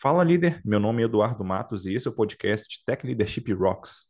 Fala líder, meu nome é Eduardo Matos e esse é o podcast Tech Leadership Rocks.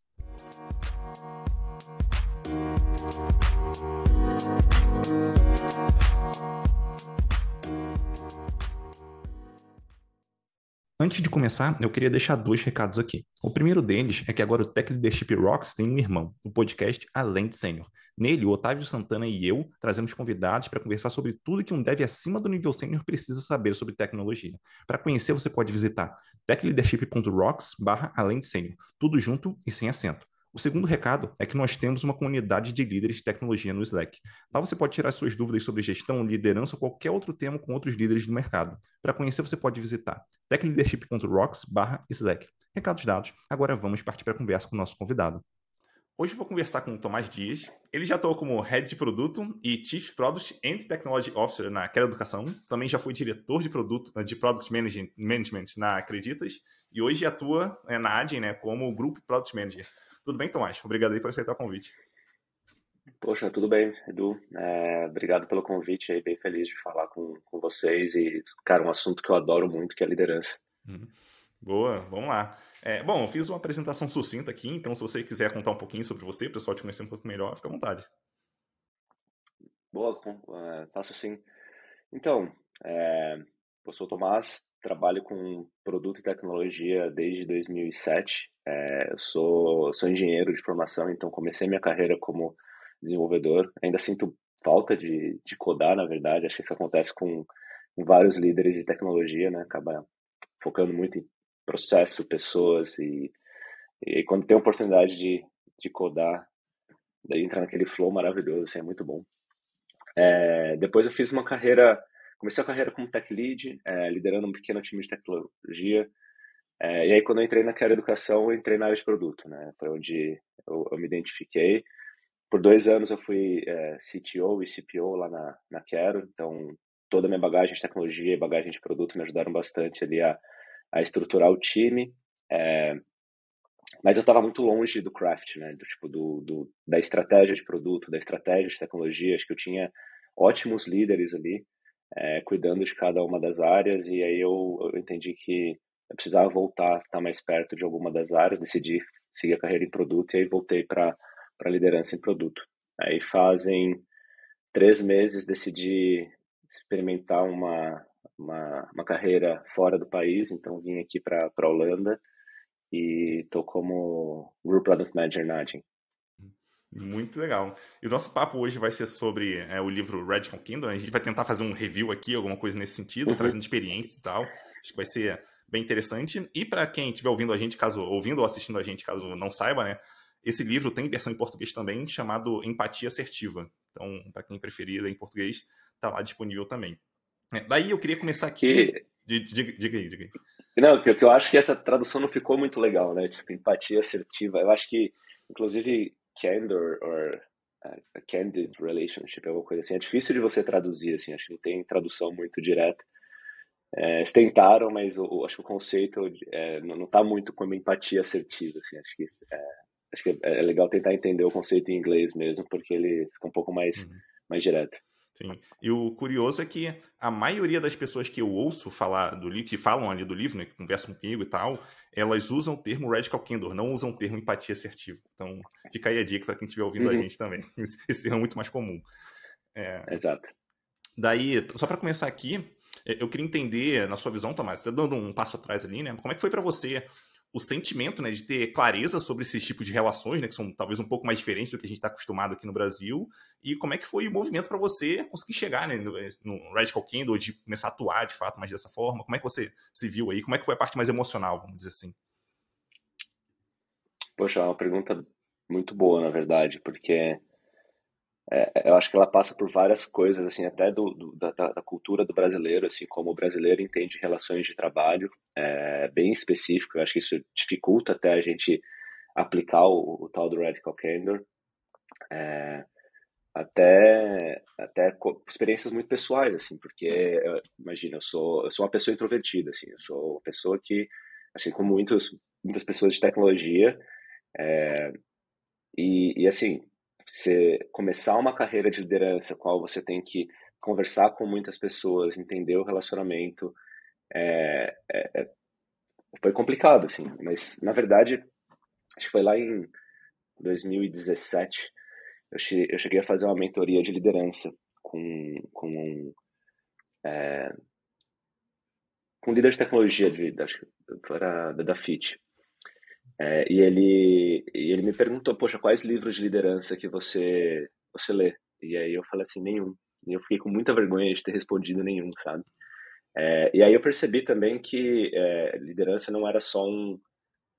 Antes de começar, eu queria deixar dois recados aqui. O primeiro deles é que agora o Tech Leadership Rocks tem um irmão, o podcast Além de Sênior. Nele, o Otávio Santana e eu trazemos convidados para conversar sobre tudo que um dev acima do nível sênior precisa saber sobre tecnologia. Para conhecer, você pode visitar techleadership.rocks além de sênior, tudo junto e sem acento. O segundo recado é que nós temos uma comunidade de líderes de tecnologia no Slack. Lá você pode tirar suas dúvidas sobre gestão, liderança ou qualquer outro tema com outros líderes do mercado. Para conhecer, você pode visitar techleadership.rocks/slack. Recados dados, agora vamos partir para a conversa com o nosso convidado. Hoje vou conversar com o Tomás Dias. Ele já atuou como Head de Produto e Chief Product and Technology Officer na Quero Educação. Também já foi diretor de, produto, de Product Management na Acreditas. E hoje atua é, na Adyen né, como Group Product Manager. Tudo bem, Tomás? Obrigado aí por aceitar o convite. Poxa, tudo bem, Edu. É, obrigado pelo convite aí, bem feliz de falar com, com vocês e, cara, um assunto que eu adoro muito, que é a liderança. Uhum. Boa, vamos lá. É, bom, eu fiz uma apresentação sucinta aqui, então se você quiser contar um pouquinho sobre você, o pessoal te conhecer um pouco melhor, fica à vontade. Boa, uh, faço sim. Então, é, eu sou o Tomás, trabalho com produto e tecnologia desde 2007. É, eu sou, sou engenheiro de formação, então comecei minha carreira como desenvolvedor. Ainda sinto falta de, de codar, na verdade. Acho que isso acontece com, com vários líderes de tecnologia, né? Acaba focando muito em processo, pessoas e, e quando tem a oportunidade de, de codar, daí entrar naquele flow maravilhoso, assim, é muito bom. É, depois eu fiz uma carreira, comecei a carreira como tech lead, é, liderando um pequeno time de tecnologia, é, e aí, quando eu entrei na Quero Educação, eu entrei na área de produto, né? Foi onde eu, eu me identifiquei. Por dois anos eu fui é, CTO e CPO lá na, na Quero, então toda a minha bagagem de tecnologia e bagagem de produto me ajudaram bastante ali a, a estruturar o time. É, mas eu estava muito longe do craft, né? Do tipo do, do, da estratégia de produto, da estratégia de tecnologia. Acho que eu tinha ótimos líderes ali, é, cuidando de cada uma das áreas. E aí eu, eu entendi que eu precisava voltar, estar mais perto de alguma das áreas, decidi seguir a carreira em produto e aí voltei para a liderança em produto. Aí fazem três meses decidi experimentar uma, uma, uma carreira fora do país, então vim aqui para a Holanda e estou como Group Product Manager na Adyen. Muito legal. E o nosso papo hoje vai ser sobre é, o livro Radical Kingdom. A gente vai tentar fazer um review aqui, alguma coisa nesse sentido, uhum. trazendo experiências e tal. Acho que vai ser bem interessante. E para quem estiver ouvindo a gente, caso ouvindo ou assistindo a gente, caso não saiba, né? Esse livro tem versão em português também, chamado Empatia Assertiva. Então, para quem preferir ler em português, está lá disponível também. É, daí eu queria começar aqui. E... Diga, diga aí, diga aí. Não, que, que eu acho que essa tradução não ficou muito legal, né? Tipo, empatia assertiva. Eu acho que, inclusive, candor or a candid relationship, alguma coisa assim, é difícil de você traduzir, assim. Acho que não tem tradução muito direta. É, eles tentaram, mas o, acho que o conceito é, não está muito como empatia assertiva, assim, acho que, é, acho que é, legal tentar entender o conceito em inglês mesmo, porque ele fica um pouco mais, uhum. mais direto. Sim. E o curioso é que a maioria das pessoas que eu ouço falar do livro, que falam ali do livro, né, que conversam comigo e tal, elas usam o termo radical candor, não usam o termo empatia assertiva. Então, fica aí a dica para quem estiver ouvindo uhum. a gente também. Esse termo é muito mais comum. É... Exato. Daí, só para começar aqui, é, eu queria entender, na sua visão, Tomás, você tá dando um passo atrás ali, né? Como é que foi para você o sentimento, né, de ter clareza sobre esses tipos de relações, né, que são talvez um pouco mais diferentes do que a gente está acostumado aqui no Brasil, e como é que foi o movimento para você conseguir chegar, né, no, no Radical Kingdom, de começar a atuar de fato mais dessa forma? Como é que você se viu aí? Como é que foi a parte mais emocional, vamos dizer assim? Poxa, é uma pergunta muito boa, na verdade, porque é, eu acho que ela passa por várias coisas, assim, até do, do da, da, cultura do brasileiro, assim, como o brasileiro entende relações de trabalho, é, bem específico. Eu acho que isso dificulta até a gente aplicar o, o tal do radical candor. É, até até experiências muito pessoais assim porque imagina eu sou eu sou uma pessoa introvertida assim eu sou uma pessoa que assim como muitos muitas pessoas de tecnologia é, e, e assim você começar uma carreira de liderança, qual você tem que conversar com muitas pessoas, entender o relacionamento, é, é, é, foi complicado, assim, mas na verdade, acho que foi lá em 2017, eu cheguei, eu cheguei a fazer uma mentoria de liderança com, com um, é, com um líder de tecnologia de, acho que da, da FIT. É, e ele e ele me perguntou, poxa, quais livros de liderança que você você lê? E aí eu falei assim, nenhum. E eu fiquei com muita vergonha de ter respondido nenhum, sabe? É, e aí eu percebi também que é, liderança não era só um,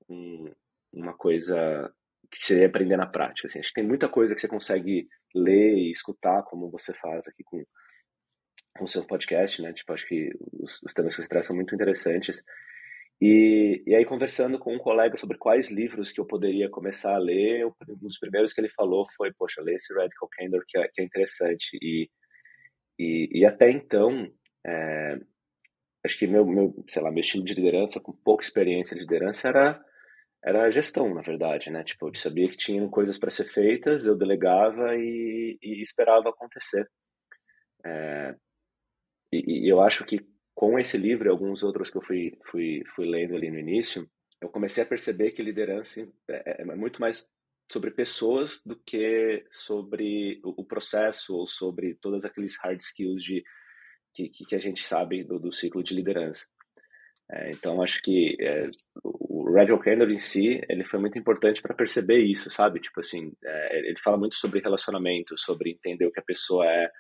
um, uma coisa que você ia aprender na prática. Assim. Acho que tem muita coisa que você consegue ler e escutar, como você faz aqui com com o seu podcast, né? Tipo, acho que os, os temas que você traz são muito interessantes. E, e aí, conversando com um colega sobre quais livros que eu poderia começar a ler, um dos primeiros que ele falou foi, poxa, lê esse Radical Candor, que é, que é interessante. E, e, e até então, é, acho que meu, meu, sei lá, meu estilo de liderança, com pouca experiência de liderança, era, era gestão, na verdade, né? Tipo, eu sabia que tinham coisas para ser feitas, eu delegava e, e esperava acontecer. É, e, e, eu acho que com esse livro e alguns outros que eu fui, fui, fui lendo ali no início, eu comecei a perceber que liderança é, é, é muito mais sobre pessoas do que sobre o, o processo ou sobre todos aqueles hard skills de, que, que a gente sabe do, do ciclo de liderança. É, então, acho que é, o Radical Candor em si, ele foi muito importante para perceber isso, sabe? Tipo assim, é, ele fala muito sobre relacionamento, sobre entender o que a pessoa é,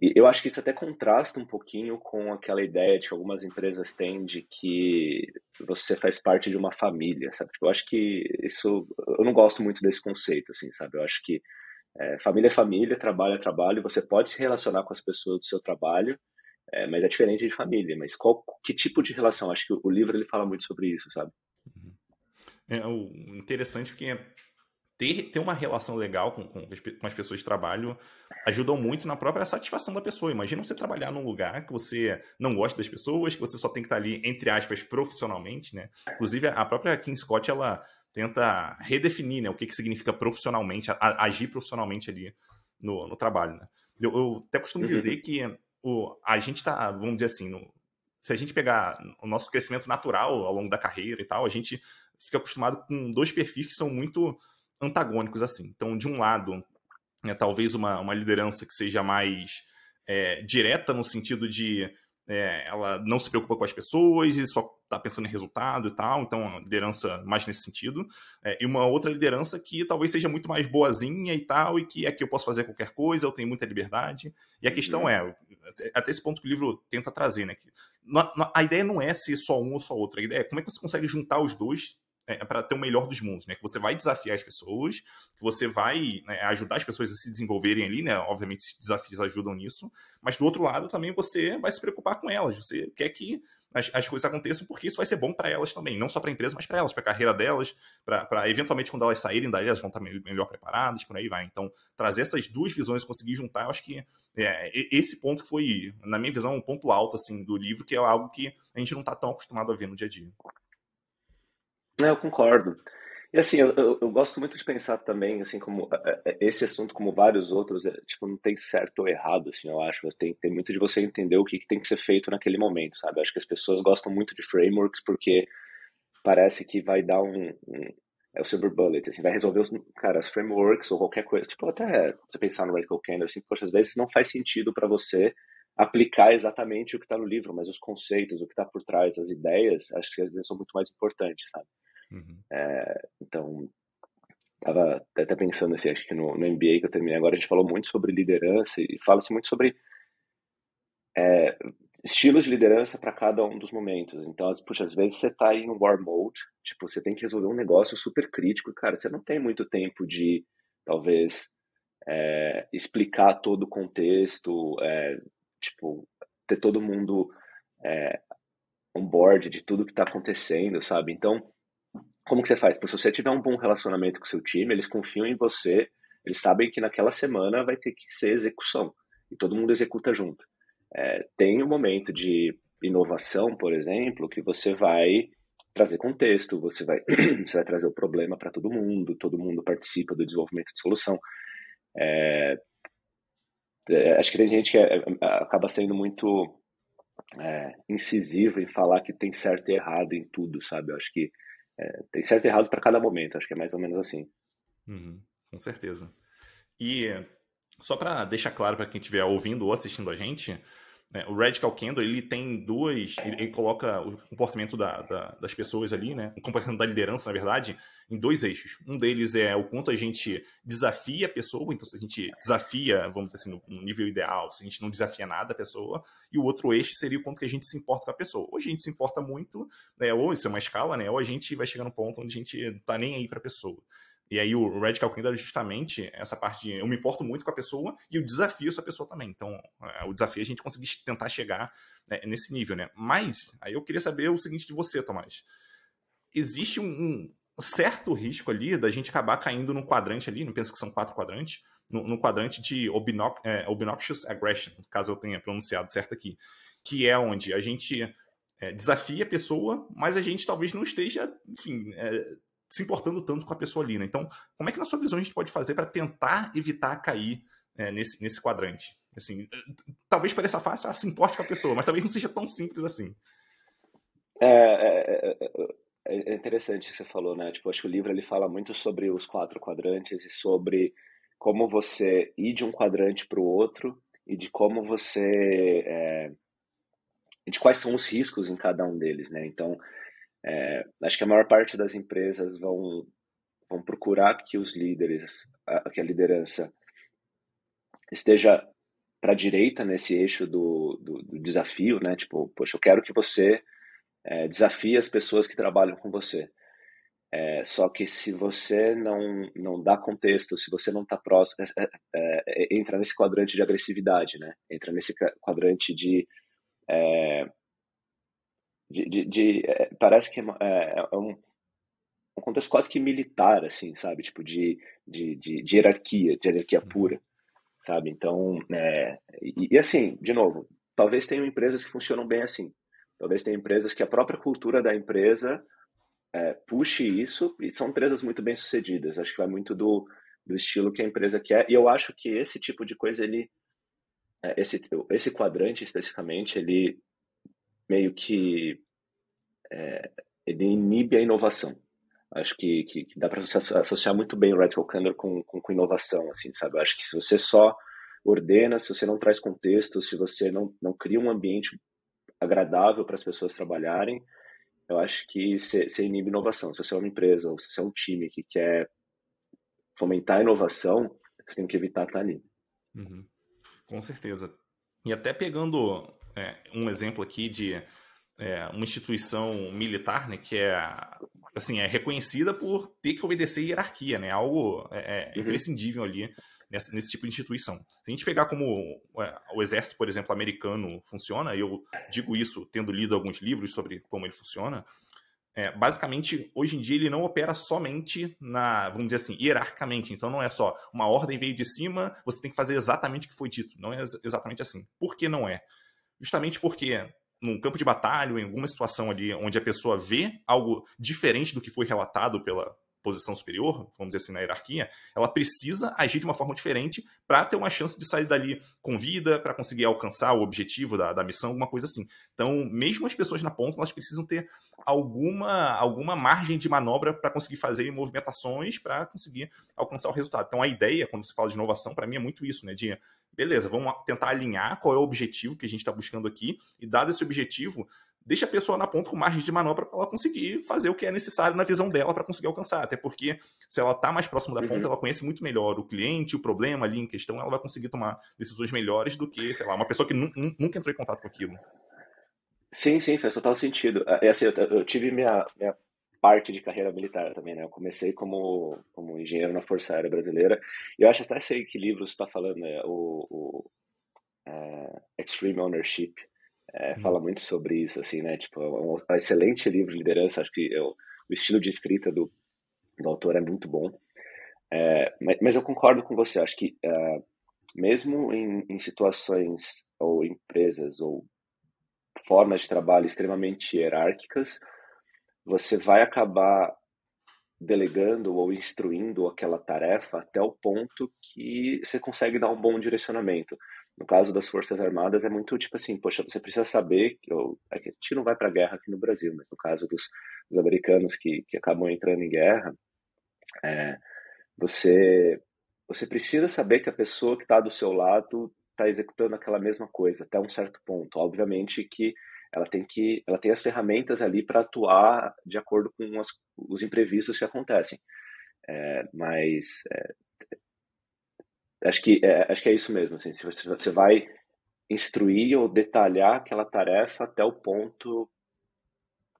e eu acho que isso até contrasta um pouquinho com aquela ideia de que algumas empresas têm de que você faz parte de uma família, sabe? Tipo, eu acho que isso, eu não gosto muito desse conceito, assim, sabe? Eu acho que é, família é família, trabalho é trabalho, você pode se relacionar com as pessoas do seu trabalho, é, mas é diferente de família. Mas qual, que tipo de relação? Acho que o livro ele fala muito sobre isso, sabe? Uhum. É o interessante porque ter, ter uma relação legal com, com, com, as pessoas de trabalho ajudam muito na própria satisfação da pessoa. Imagina você trabalhar num lugar que você não gosta das pessoas, que você só tem que estar ali, entre aspas, profissionalmente, né? Inclusive, a própria Kim Scott, ela tenta redefinir né, o que, que significa profissionalmente, a, agir profissionalmente ali no, no trabalho, né? Eu, eu até costumo uhum. dizer que o, a gente está, vamos dizer assim, no, se a gente pegar o nosso crescimento natural ao longo da carreira e tal, a gente fica acostumado com dois perfis que são muito antagônicos assim. Então, de um lado, é, talvez uma, uma liderança que seja mais é, direta no sentido de é, ela não se preocupa com as pessoas e só está pensando em resultado e tal, então liderança mais nesse sentido. É, e uma outra liderança que talvez seja muito mais boazinha e tal, e que aqui eu posso fazer qualquer coisa, eu tenho muita liberdade. E a questão uhum. é, até esse ponto que o livro tenta trazer, né? Que, a ideia não é ser só um ou só outro, a ideia é como é que você consegue juntar os dois é, para ter o melhor dos mundos, né? Que você vai desafiar as pessoas, que você vai né, ajudar as pessoas a se desenvolverem ali, né? Obviamente, esses desafios ajudam nisso, mas do outro lado também você vai se preocupar com elas. Você quer que as, as coisas aconteçam porque isso vai ser bom para elas também, não só para a empresa, mas para elas, para a carreira delas, para eventualmente quando elas saírem daí elas vão estar melhor preparadas, por aí vai. Então, trazer essas duas visões, conseguir juntar, eu acho que é, esse ponto que foi, na minha visão, um ponto alto assim do livro, que é algo que a gente não está tão acostumado a ver no dia a dia. É, eu concordo. E assim, eu, eu, eu, gosto muito de pensar também, assim, como é, é, esse assunto, como vários outros, é, tipo, não tem certo ou errado, assim, eu acho. Tem, tem muito de você entender o que, que tem que ser feito naquele momento, sabe? Eu acho que as pessoas gostam muito de frameworks porque parece que vai dar um, um é o silver bullet, assim, vai resolver os, cara, as frameworks ou qualquer coisa. Tipo, até você pensar no Radical Candor, assim, poxa, às vezes não faz sentido para você aplicar exatamente o que está no livro, mas os conceitos, o que está por trás, as ideias, acho que às vezes são muito mais importantes, sabe? Uhum. É, então, estava até pensando assim, acho que no, no MBA que eu terminei agora, a gente falou muito sobre liderança e fala-se muito sobre é, estilos de liderança para cada um dos momentos. Então, puxa, às vezes você está em war mode, tipo, você tem que resolver um negócio super crítico, cara, você não tem muito tempo de, talvez, é, explicar todo o contexto, é, tipo, ter todo mundo é, on board de tudo que está acontecendo, sabe? Então, como que você faz? Porque se você tiver um bom relacionamento com o seu time, eles confiam em você, eles sabem que naquela semana vai ter que ser execução e todo mundo executa junto. É, tem um momento de inovação, por exemplo, que você vai trazer contexto, você vai, você vai trazer o problema para todo mundo, todo mundo participa do desenvolvimento de solução. É, é, acho que tem gente que é, é acaba sendo muito é, incisivo em falar que tem certo e errado em tudo, sabe? Eu acho que é, tem certo e errado para cada momento, acho que é mais ou menos assim. Uhum, com certeza. E só para deixar claro para quem estiver ouvindo ou assistindo a gente, né, o Radical Candle ele tem duas. Ele, ele coloca o comportamento da, da, das pessoas ali, né? O comportamento da liderança, na verdade, em dois eixos. Um deles é o quanto a gente desafia a pessoa, então se a gente desafia, vamos dizer assim, no nível ideal, se a gente não desafia nada a pessoa, e o outro eixo seria o quanto que a gente se importa com a pessoa. Ou a gente se importa muito, né? Ou isso é uma escala, né? Ou a gente vai chegar no ponto onde a gente tá nem aí para a pessoa. E aí o Radical Candle é justamente essa parte de eu me importo muito com a pessoa e eu desafio essa pessoa também. Então, é, o desafio é a gente conseguir tentar chegar né, nesse nível, né? Mas, aí eu queria saber o seguinte de você, Tomás. Existe um, um certo risco ali da gente acabar caindo num quadrante ali, não penso que são quatro quadrantes, no, no quadrante de obnox, é, obnoxious aggression, caso eu tenha pronunciado certo aqui, que é onde a gente é, desafia a pessoa, mas a gente talvez não esteja, enfim, é, se importando tanto com a pessoa ali, né? Então, como é que na sua visão a gente pode fazer para tentar evitar cair é, nesse, nesse quadrante? Assim, talvez pareça fácil, ah, se importe com a pessoa, mas talvez não seja tão simples assim. É, é, é, é interessante o que você falou, né? Tipo, acho que o livro ele fala muito sobre os quatro quadrantes e sobre como você ir de um quadrante para o outro e de como você é, de quais são os riscos em cada um deles, né? Então, é, acho que a maior parte das empresas vão, vão procurar que os líderes, a, que a liderança esteja para a direita nesse eixo do, do, do, desafio, né? Tipo, poxa, eu quero que você é, desafie as pessoas que trabalham com você. É, só que se você não, não dá contexto, se você não está próximo, é, é, é, entra nesse quadrante de agressividade, né? Entra nesse quadrante de é, de, de, de é, parece que é, é, é, um, um contexto quase que militar, assim, sabe? Tipo, de, de, de, de hierarquia, de hierarquia uhum. pura, sabe? Então, é, e, e, assim, de novo, talvez tenham empresas que funcionam bem assim. Talvez tenham empresas que a própria cultura da empresa é, puxe isso, e são empresas muito bem sucedidas. Acho que vai muito do, do estilo que a empresa quer, e eu acho que esse tipo de coisa, ele, é, esse, esse quadrante especificamente, ele meio que é, ele inibe a inovação. Acho que, que, que dá para associar muito bem o Radical Candor com, com, com, inovação, assim, sabe? Acho que se você só ordena, se você não traz contexto, se você não, não cria um ambiente agradável para as pessoas trabalharem, eu acho que você inibe inovação. Se você é uma empresa ou se você é um time que quer fomentar a inovação, você tem que evitar estar ali. Uhum. Com certeza. E até pegando é, um exemplo aqui de é, uma instituição militar, né, que é assim é reconhecida por ter que obedecer hierarquia, né, algo é, é uhum. imprescindível ali nesse, nesse, tipo de instituição. Se a gente pegar como é, o exército, por exemplo, americano funciona, eu digo isso tendo lido alguns livros sobre como ele funciona. É, basicamente, hoje em dia, ele não opera somente na, vamos dizer assim, hierarquicamente. Então, não é só uma ordem veio de cima, você tem que fazer exatamente o que foi dito. Não é exatamente assim. Por que não é? Justamente porque num campo de batalha, em alguma situação ali onde a pessoa vê algo diferente do que foi relatado pela posição superior, vamos dizer assim, na hierarquia, ela precisa agir de uma forma diferente para ter uma chance de sair dali com vida, para conseguir alcançar o objetivo da, da missão, alguma coisa assim. Então, mesmo as pessoas na ponta, elas precisam ter alguma, alguma margem de manobra para conseguir fazer movimentações para conseguir alcançar o resultado. Então, a ideia, quando se fala de inovação, para mim é muito isso, né? De beleza, vamos tentar alinhar qual é o objetivo que a gente está buscando aqui, e dado esse objetivo, deixa a pessoa na ponta com margem de manobra para ela conseguir fazer o que é necessário na visão dela para conseguir alcançar. Até porque, se ela está mais próximo da ponta, uhum. ela conhece muito melhor o cliente, o problema ali em questão, ela vai conseguir tomar decisões melhores do que, sei lá, uma pessoa que nunca entrou em contato com aquilo. Sim, sim, faz total sentido. É, assim, eu, eu tive minha, minha parte de carreira militar também, né? Eu comecei como, como engenheiro na Força Aérea Brasileira. E eu acho até sei que livro você está falando, né? O, o é, Extreme Ownership. É, hum. Fala muito sobre isso, assim, né? Tipo, é um, um excelente livro de liderança. Acho que eu, o estilo de escrita do, do autor é muito bom. É, mas, mas, eu concordo com você. Acho que é, mesmo em, em situações ou empresas ou formas de trabalho extremamente hierárquicas, você vai acabar delegando ou instruindo aquela tarefa até o ponto que você consegue dar um bom direcionamento. No caso das Forças Armadas é muito tipo assim, poxa, você precisa saber que eu, é a gente não vai para guerra aqui no Brasil, mas no caso dos, dos americanos que, que acabam entrando em guerra, é, você você precisa saber que a pessoa que está do seu lado está executando aquela mesma coisa até um certo ponto. Obviamente que ela tem que ela tem as ferramentas ali para atuar de acordo com as, os imprevistos que acontecem. É, mas é, acho que é, acho que é isso mesmo. Assim, se você, você vai instruir ou detalhar aquela tarefa até o ponto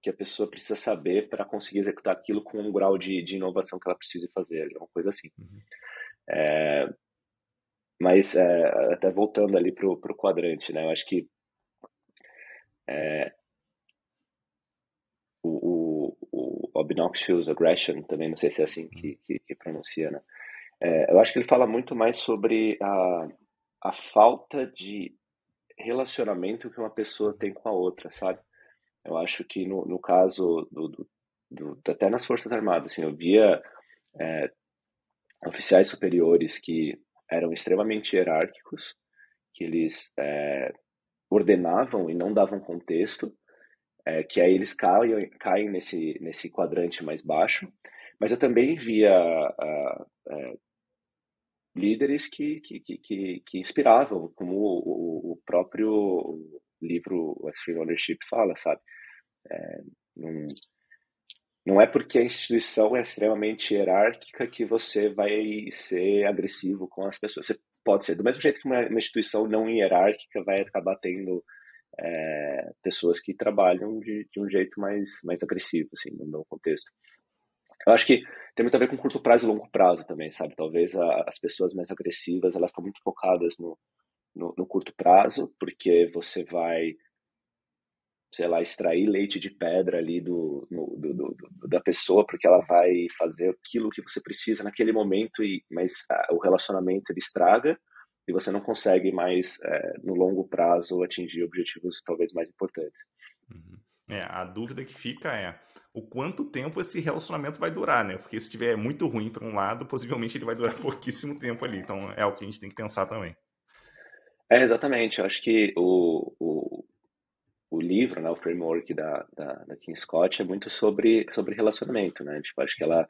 que a pessoa precisa saber para conseguir executar aquilo com um grau de, de inovação que ela precisa fazer, uma coisa assim. Uhum. É, mas é, até voltando ali para o quadrante, né? Eu acho que é, o, o, o, Obnoxious Aggression, também não sei se é assim que, que, que pronuncia, né? É, eu acho que ele fala muito mais sobre a, a falta de relacionamento que uma pessoa tem com a outra, sabe? Eu acho que no, no caso do, do, do, até nas Forças Armadas, assim, eu via é, oficiais superiores que eram extremamente hierárquicos, que eles é, ordenavam e não davam contexto, é, que aí eles caem, caem nesse, nesse quadrante mais baixo. Mas eu também via uh, líderes que, que, que, que, inspiravam, como o, o próprio livro Extreme Ownership fala, sabe? É, não, não é porque a instituição é extremamente hierárquica que você vai ser agressivo com as pessoas. Você pode ser. Do mesmo jeito que uma, uma instituição não hierárquica vai acabar tendo é, pessoas que trabalham de, de, um jeito mais, mais agressivo, assim, meu contexto. Eu acho que tem muito a ver com curto prazo e longo prazo também, sabe? Talvez a, as pessoas mais agressivas, elas estão muito focadas no, no, no curto prazo, porque você vai sei lá, extrair leite de pedra ali do, no, do, do, do, da pessoa, porque ela vai fazer aquilo que você precisa naquele momento, e mas a, o relacionamento ele estraga e você não consegue mais, é, no longo prazo, atingir objetivos talvez mais importantes. Uhum. É, a dúvida que fica é o quanto tempo esse relacionamento vai durar, né? Porque se estiver muito ruim para um lado, possivelmente ele vai durar pouquíssimo tempo ali. Então é o que a gente tem que pensar também. É, exatamente. Eu acho que o, o, o livro, né, o framework da, da, da Kim Scott é muito sobre, sobre relacionamento, né? Tipo, acho que ela,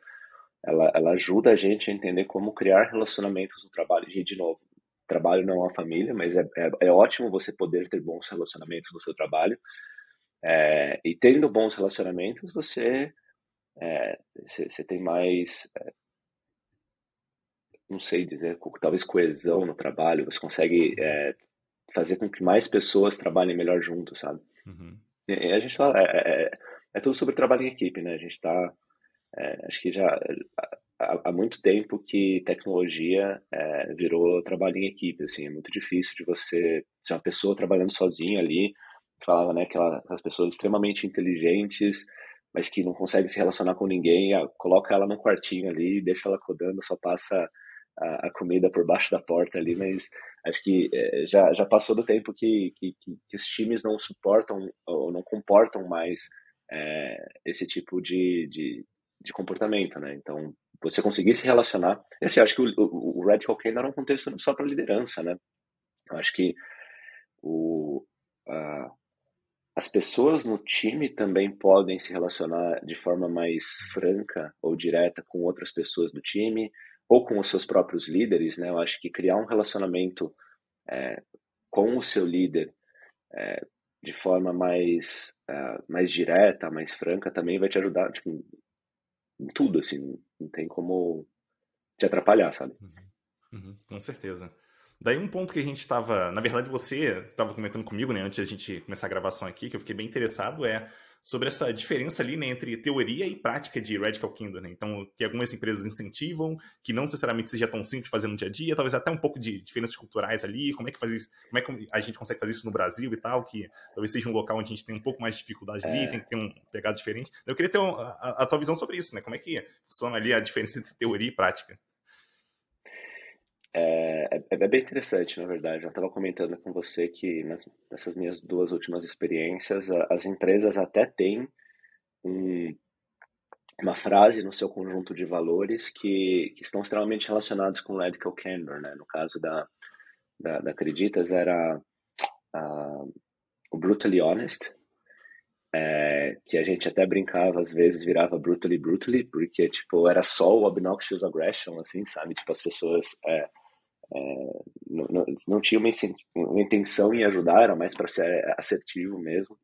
ela, ela ajuda a gente a entender como criar relacionamentos no trabalho. E, de novo, trabalho não é uma família, mas é, é, é ótimo você poder ter bons relacionamentos no seu trabalho. É, e tendo bons relacionamentos, você, é, você, tem mais, é, não sei dizer, talvez coesão no trabalho, você consegue é, fazer com que mais pessoas trabalhem melhor juntos, sabe? Uhum. E, a gente fala, é, é, é, é, tudo sobre trabalho em equipe, né? A gente está, acho que já há, há, muito tempo que tecnologia virou trabalho em equipe, assim, é muito difícil de você ser uma pessoa trabalhando sozinha ali, falava, né, aquelas pessoas extremamente inteligentes, mas que não conseguem se relacionar com ninguém, coloca ela num quartinho ali, deixa ela codando, só passa a, a, comida por baixo da porta ali, mas acho que é, já, já passou do tempo que, que, que, os times não suportam ou não comportam mais é, esse tipo de, de, de, comportamento, né? Então, você conseguir se relacionar... Assim, acho que o, o, o Radical Candor era um contexto só para liderança, né? Eu acho que o, as pessoas no time também podem se relacionar de forma mais franca ou direta com outras pessoas do time, ou com os seus próprios líderes, né? Eu acho que criar um relacionamento é, com o seu líder é, de forma mais, uh, mais direta, mais franca, também vai te ajudar tipo, em tudo, assim, não tem como te atrapalhar, sabe? Uhum. Uhum, com certeza. Daí um ponto que a gente estava, na verdade você estava comentando comigo, né, antes da gente começar a gravação aqui, que eu fiquei bem interessado, é sobre essa diferença ali né, entre teoria e prática de Radical Kingdom. Né? Então, que algumas empresas incentivam, que não necessariamente seja tão simples fazer no dia a dia, talvez até um pouco de diferenças culturais ali, como é que faz isso, como é que a gente consegue fazer isso no Brasil e tal, que talvez seja um local onde a gente tem um pouco mais de dificuldade é. ali, tem que ter um pegado diferente. Eu queria ter um, a, a tua visão sobre isso, né? Como é que funciona ali a diferença entre teoria e prática? É, é, é, bem interessante, na verdade. Eu estava comentando com você que nas, nessas minhas duas últimas experiências, a, as empresas até têm um, uma frase no seu conjunto de valores que, que estão extremamente relacionados com radical candor, né? No caso da, da, da Acreditas era uh, o Brutally Honest, é, que a gente até brincava, às vezes virava Brutally Brutally, porque, tipo, era só o Obnoxious Aggression, assim, sabe? Tipo, as pessoas é, é, não, não, não tinham uma, uma, intenção em ajudar, era mais para ser assertivo mesmo.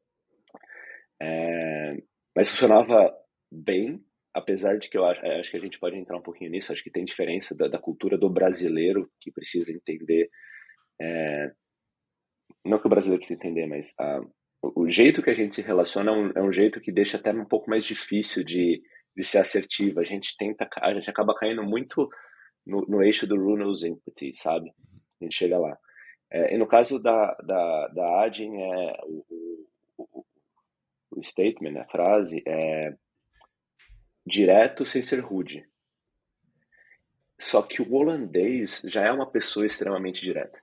É, mas funcionava bem, apesar de que eu acho, acho, que a gente pode entrar um pouquinho nisso, acho que tem diferença da, da cultura do brasileiro, que precisa entender é, não que o brasileiro precisa entender, mas a, o jeito que a gente se relaciona é um, é um, jeito que deixa até um pouco mais difícil de, de ser assertivo. A gente tenta, a gente acaba caindo muito no, no eixo do Runo's Empathy, sabe? A gente chega lá. É, e no caso da, da, da Adin, é, o, o, o statement, a frase é direto sem ser rude. Só que o holandês já é uma pessoa extremamente direta.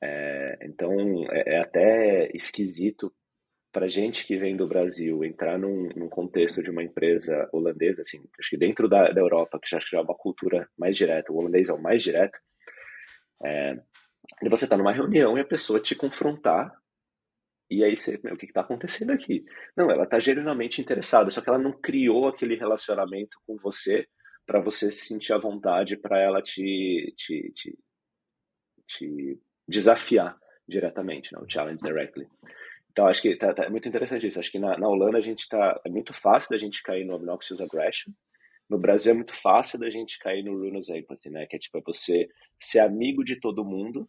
É, então é, é, até esquisito para gente que vem do Brasil entrar num, num, contexto de uma empresa holandesa, assim, acho que dentro da, da Europa, que já, já é uma cultura mais direta, o holandês é o mais direto, é, e você está numa reunião e a pessoa te confrontar e aí você, meu, o que está acontecendo aqui? Não, ela está genuinamente interessada, só que ela não criou aquele relacionamento com você para você se sentir à vontade para ela te, te, te, te desafiar diretamente, né? o challenge directly. Então, acho que tá, tá, é muito interessante isso. Acho que na, na Holanda a gente tá. É muito fácil da gente cair no obnoxious aggression. No Brasil é muito fácil da gente cair no ruinous empathy, né? Que é tipo, é você ser amigo de todo mundo,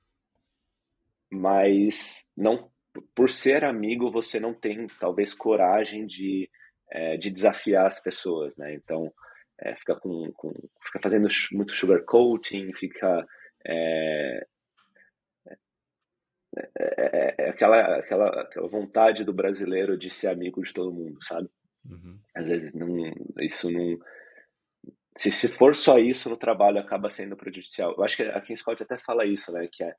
mas não por ser amigo você não tem talvez coragem de, é, de desafiar as pessoas, né? Então é, fica com, com, fica fazendo muito sugarcoating, fica é, é, é, aquela, aquela, aquela vontade do brasileiro de ser amigo de todo mundo, sabe? Uhum. Às vezes não, isso não. Se, se for só isso no trabalho, acaba sendo prejudicial. Eu acho que a King Scott até fala isso, né? Que é,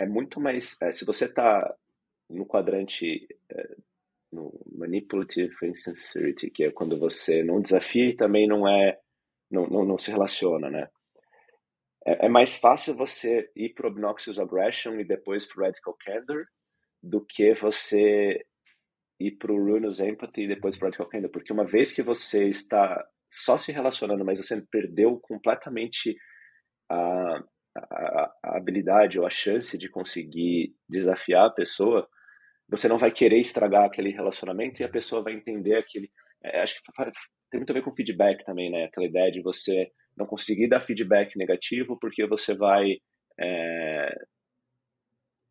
é muito mais. É, se você está no quadrante é, no manipulative insincerity, que é quando você não desafia e também não é. Não, não, não se relaciona, né? É, é mais fácil você ir para Obnoxious Aggression e depois para Radical Candor do que você ir para o Ruinous Empathy e depois para Radical Candor, porque uma vez que você está só se relacionando, mas você perdeu completamente a, a, a habilidade ou a chance de conseguir desafiar a pessoa, você não vai querer estragar aquele relacionamento e a pessoa vai entender aquele. É, acho que tem muito a ver com feedback também, né? Aquela ideia de você não conseguir dar feedback negativo porque você vai é,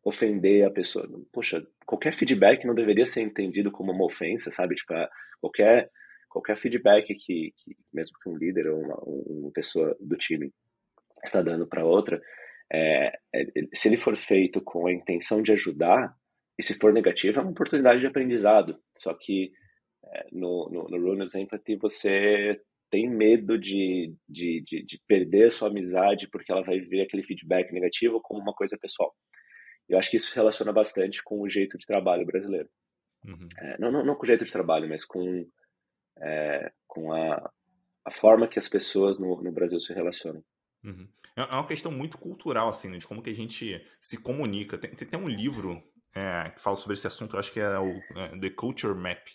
ofender a pessoa. Poxa, qualquer feedback não deveria ser entendido como uma ofensa, sabe? Tipo, qualquer, qualquer feedback que, que mesmo que um líder ou uma, uma pessoa do time está dando para outra, é, é, se ele for feito com a intenção de ajudar, e se for negativo, é uma oportunidade de aprendizado. Só que é, no, no, no Runners Empathy você tem medo de, de, de, de, perder sua amizade porque ela vai ver aquele feedback negativo como uma coisa pessoal. Eu acho que isso relaciona bastante com o jeito de trabalho brasileiro. Uhum. É, não, não, não, com o jeito de trabalho, mas com, é, com a, a forma que as pessoas no, no Brasil se relacionam. Uhum. É, é uma questão muito cultural, assim, né, de como que a gente se comunica. Tem, tem, tem um livro é, que fala sobre esse assunto, eu acho que é o é, The Culture Map,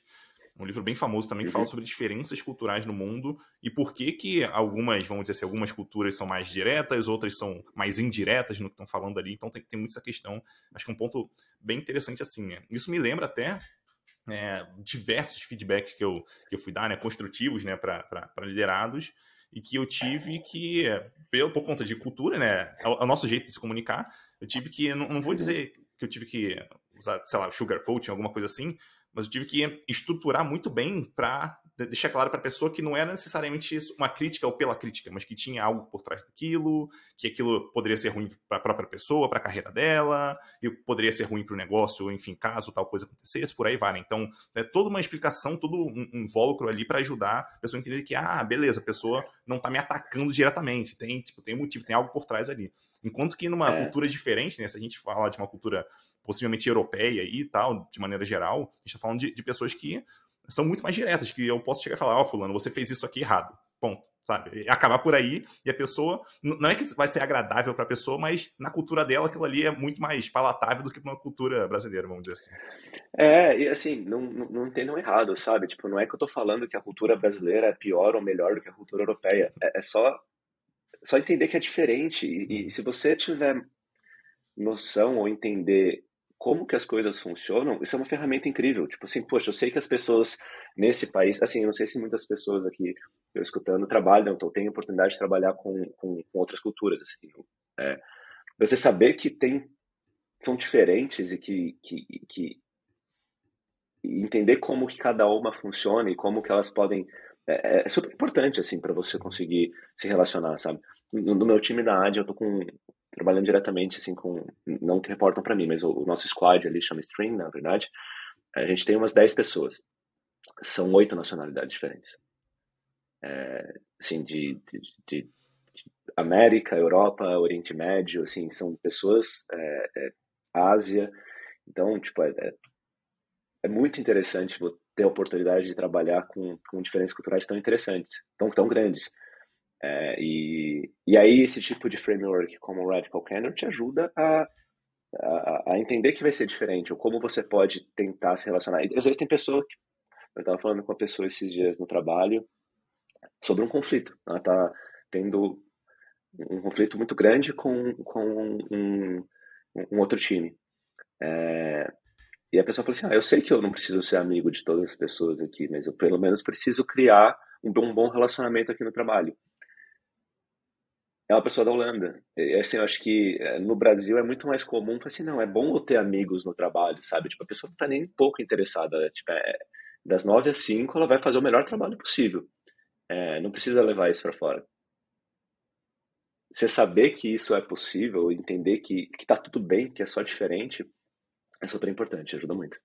um livro bem famoso também que fala uhum. sobre diferenças culturais no mundo e por que que algumas, vamos dizer assim, algumas culturas são mais diretas, outras são mais indiretas no que estão falando ali. Então tem, tem muito essa questão. Acho que é um ponto bem interessante assim. Né? Isso me lembra até é, diversos feedbacks que eu, que eu fui dar, né, construtivos, né, para liderados e que eu tive que, pelo, por conta de cultura, né, é o, é o nosso jeito de se comunicar, eu tive que, não, não vou dizer que eu tive que usar, sei lá, sugar coaching, alguma coisa assim, mas eu tive que estruturar muito bem para deixar claro para a pessoa que não era necessariamente uma crítica ou pela crítica, mas que tinha algo por trás daquilo, que aquilo poderia ser ruim para a própria pessoa, para a carreira dela, e poderia ser ruim para o negócio, ou enfim, caso tal coisa acontecesse, por aí vai. Né? Então, é toda uma explicação, todo um invólucro ali para ajudar a pessoa a entender que, ah, beleza, a pessoa não está me atacando diretamente, tem, tipo, tem um motivo, tem algo por trás ali. Enquanto que numa é. cultura diferente, né, se a gente fala de uma cultura possivelmente europeia e tal, de maneira geral, a gente está falando de, de, pessoas que são muito mais diretas, que eu posso chegar e falar, ó, oh, fulano, você fez isso aqui errado, ponto. sabe? E acabar por aí e a pessoa. Não é que vai ser agradável para a pessoa, mas na cultura dela aquilo ali é muito mais palatável do que uma cultura brasileira, vamos dizer assim. É, e assim, não, não, não entendam errado, sabe? Tipo, não é que eu tô falando que a cultura brasileira é pior ou melhor do que a cultura europeia. É, é só, só entender que é diferente. E, e se você tiver noção ou entender como que as coisas funcionam, isso é uma ferramenta incrível. Tipo assim, poxa, eu sei que as pessoas nesse país, assim, eu não sei se muitas pessoas aqui eu escutando trabalham, então têm oportunidade de trabalhar com, com, com outras culturas, assim. É, você saber que tem são diferentes e que, que, que e entender como que cada uma funciona e como que elas podem é, é super importante assim para você conseguir se relacionar, sabe? No, no meu time da AD eu tô com trabalhando diretamente assim com não que reportam para mim, mas o, o, nosso squad ali chama String, na verdade. A gente tem umas 10 pessoas. São oito nacionalidades diferentes. É, assim, de, de, de, de, América, Europa, Oriente Médio, assim, são pessoas é, é, Ásia. Então, tipo, é, é, é muito interessante ter a oportunidade de trabalhar com, com diferenças culturais tão interessantes, tão, tão grandes. É, e, e aí esse tipo de framework como o Radical Candor te ajuda a, a, a, entender que vai ser diferente, ou como você pode tentar se relacionar. E, às vezes tem pessoa que... Eu estava falando com uma pessoa esses dias no trabalho sobre um conflito. Ela está tendo um conflito muito grande com, com um, um outro time. É, e a pessoa falou assim: ah, eu sei que eu não preciso ser amigo de todas as pessoas aqui, mas eu pelo menos preciso criar um bom, um bom relacionamento aqui no trabalho é uma pessoa da Holanda. E, assim, eu acho que eh, no Brasil é muito mais comum, assim, não, é bom ter amigos no trabalho, sabe? Tipo, a pessoa não tá nem um pouco interessada, né? tipo, é, das nove às cinco ela vai fazer o melhor trabalho possível. É, não precisa levar isso para fora. Você saber que isso é possível, entender que, que tá tudo bem, que é só diferente, é super importante, ajuda muito.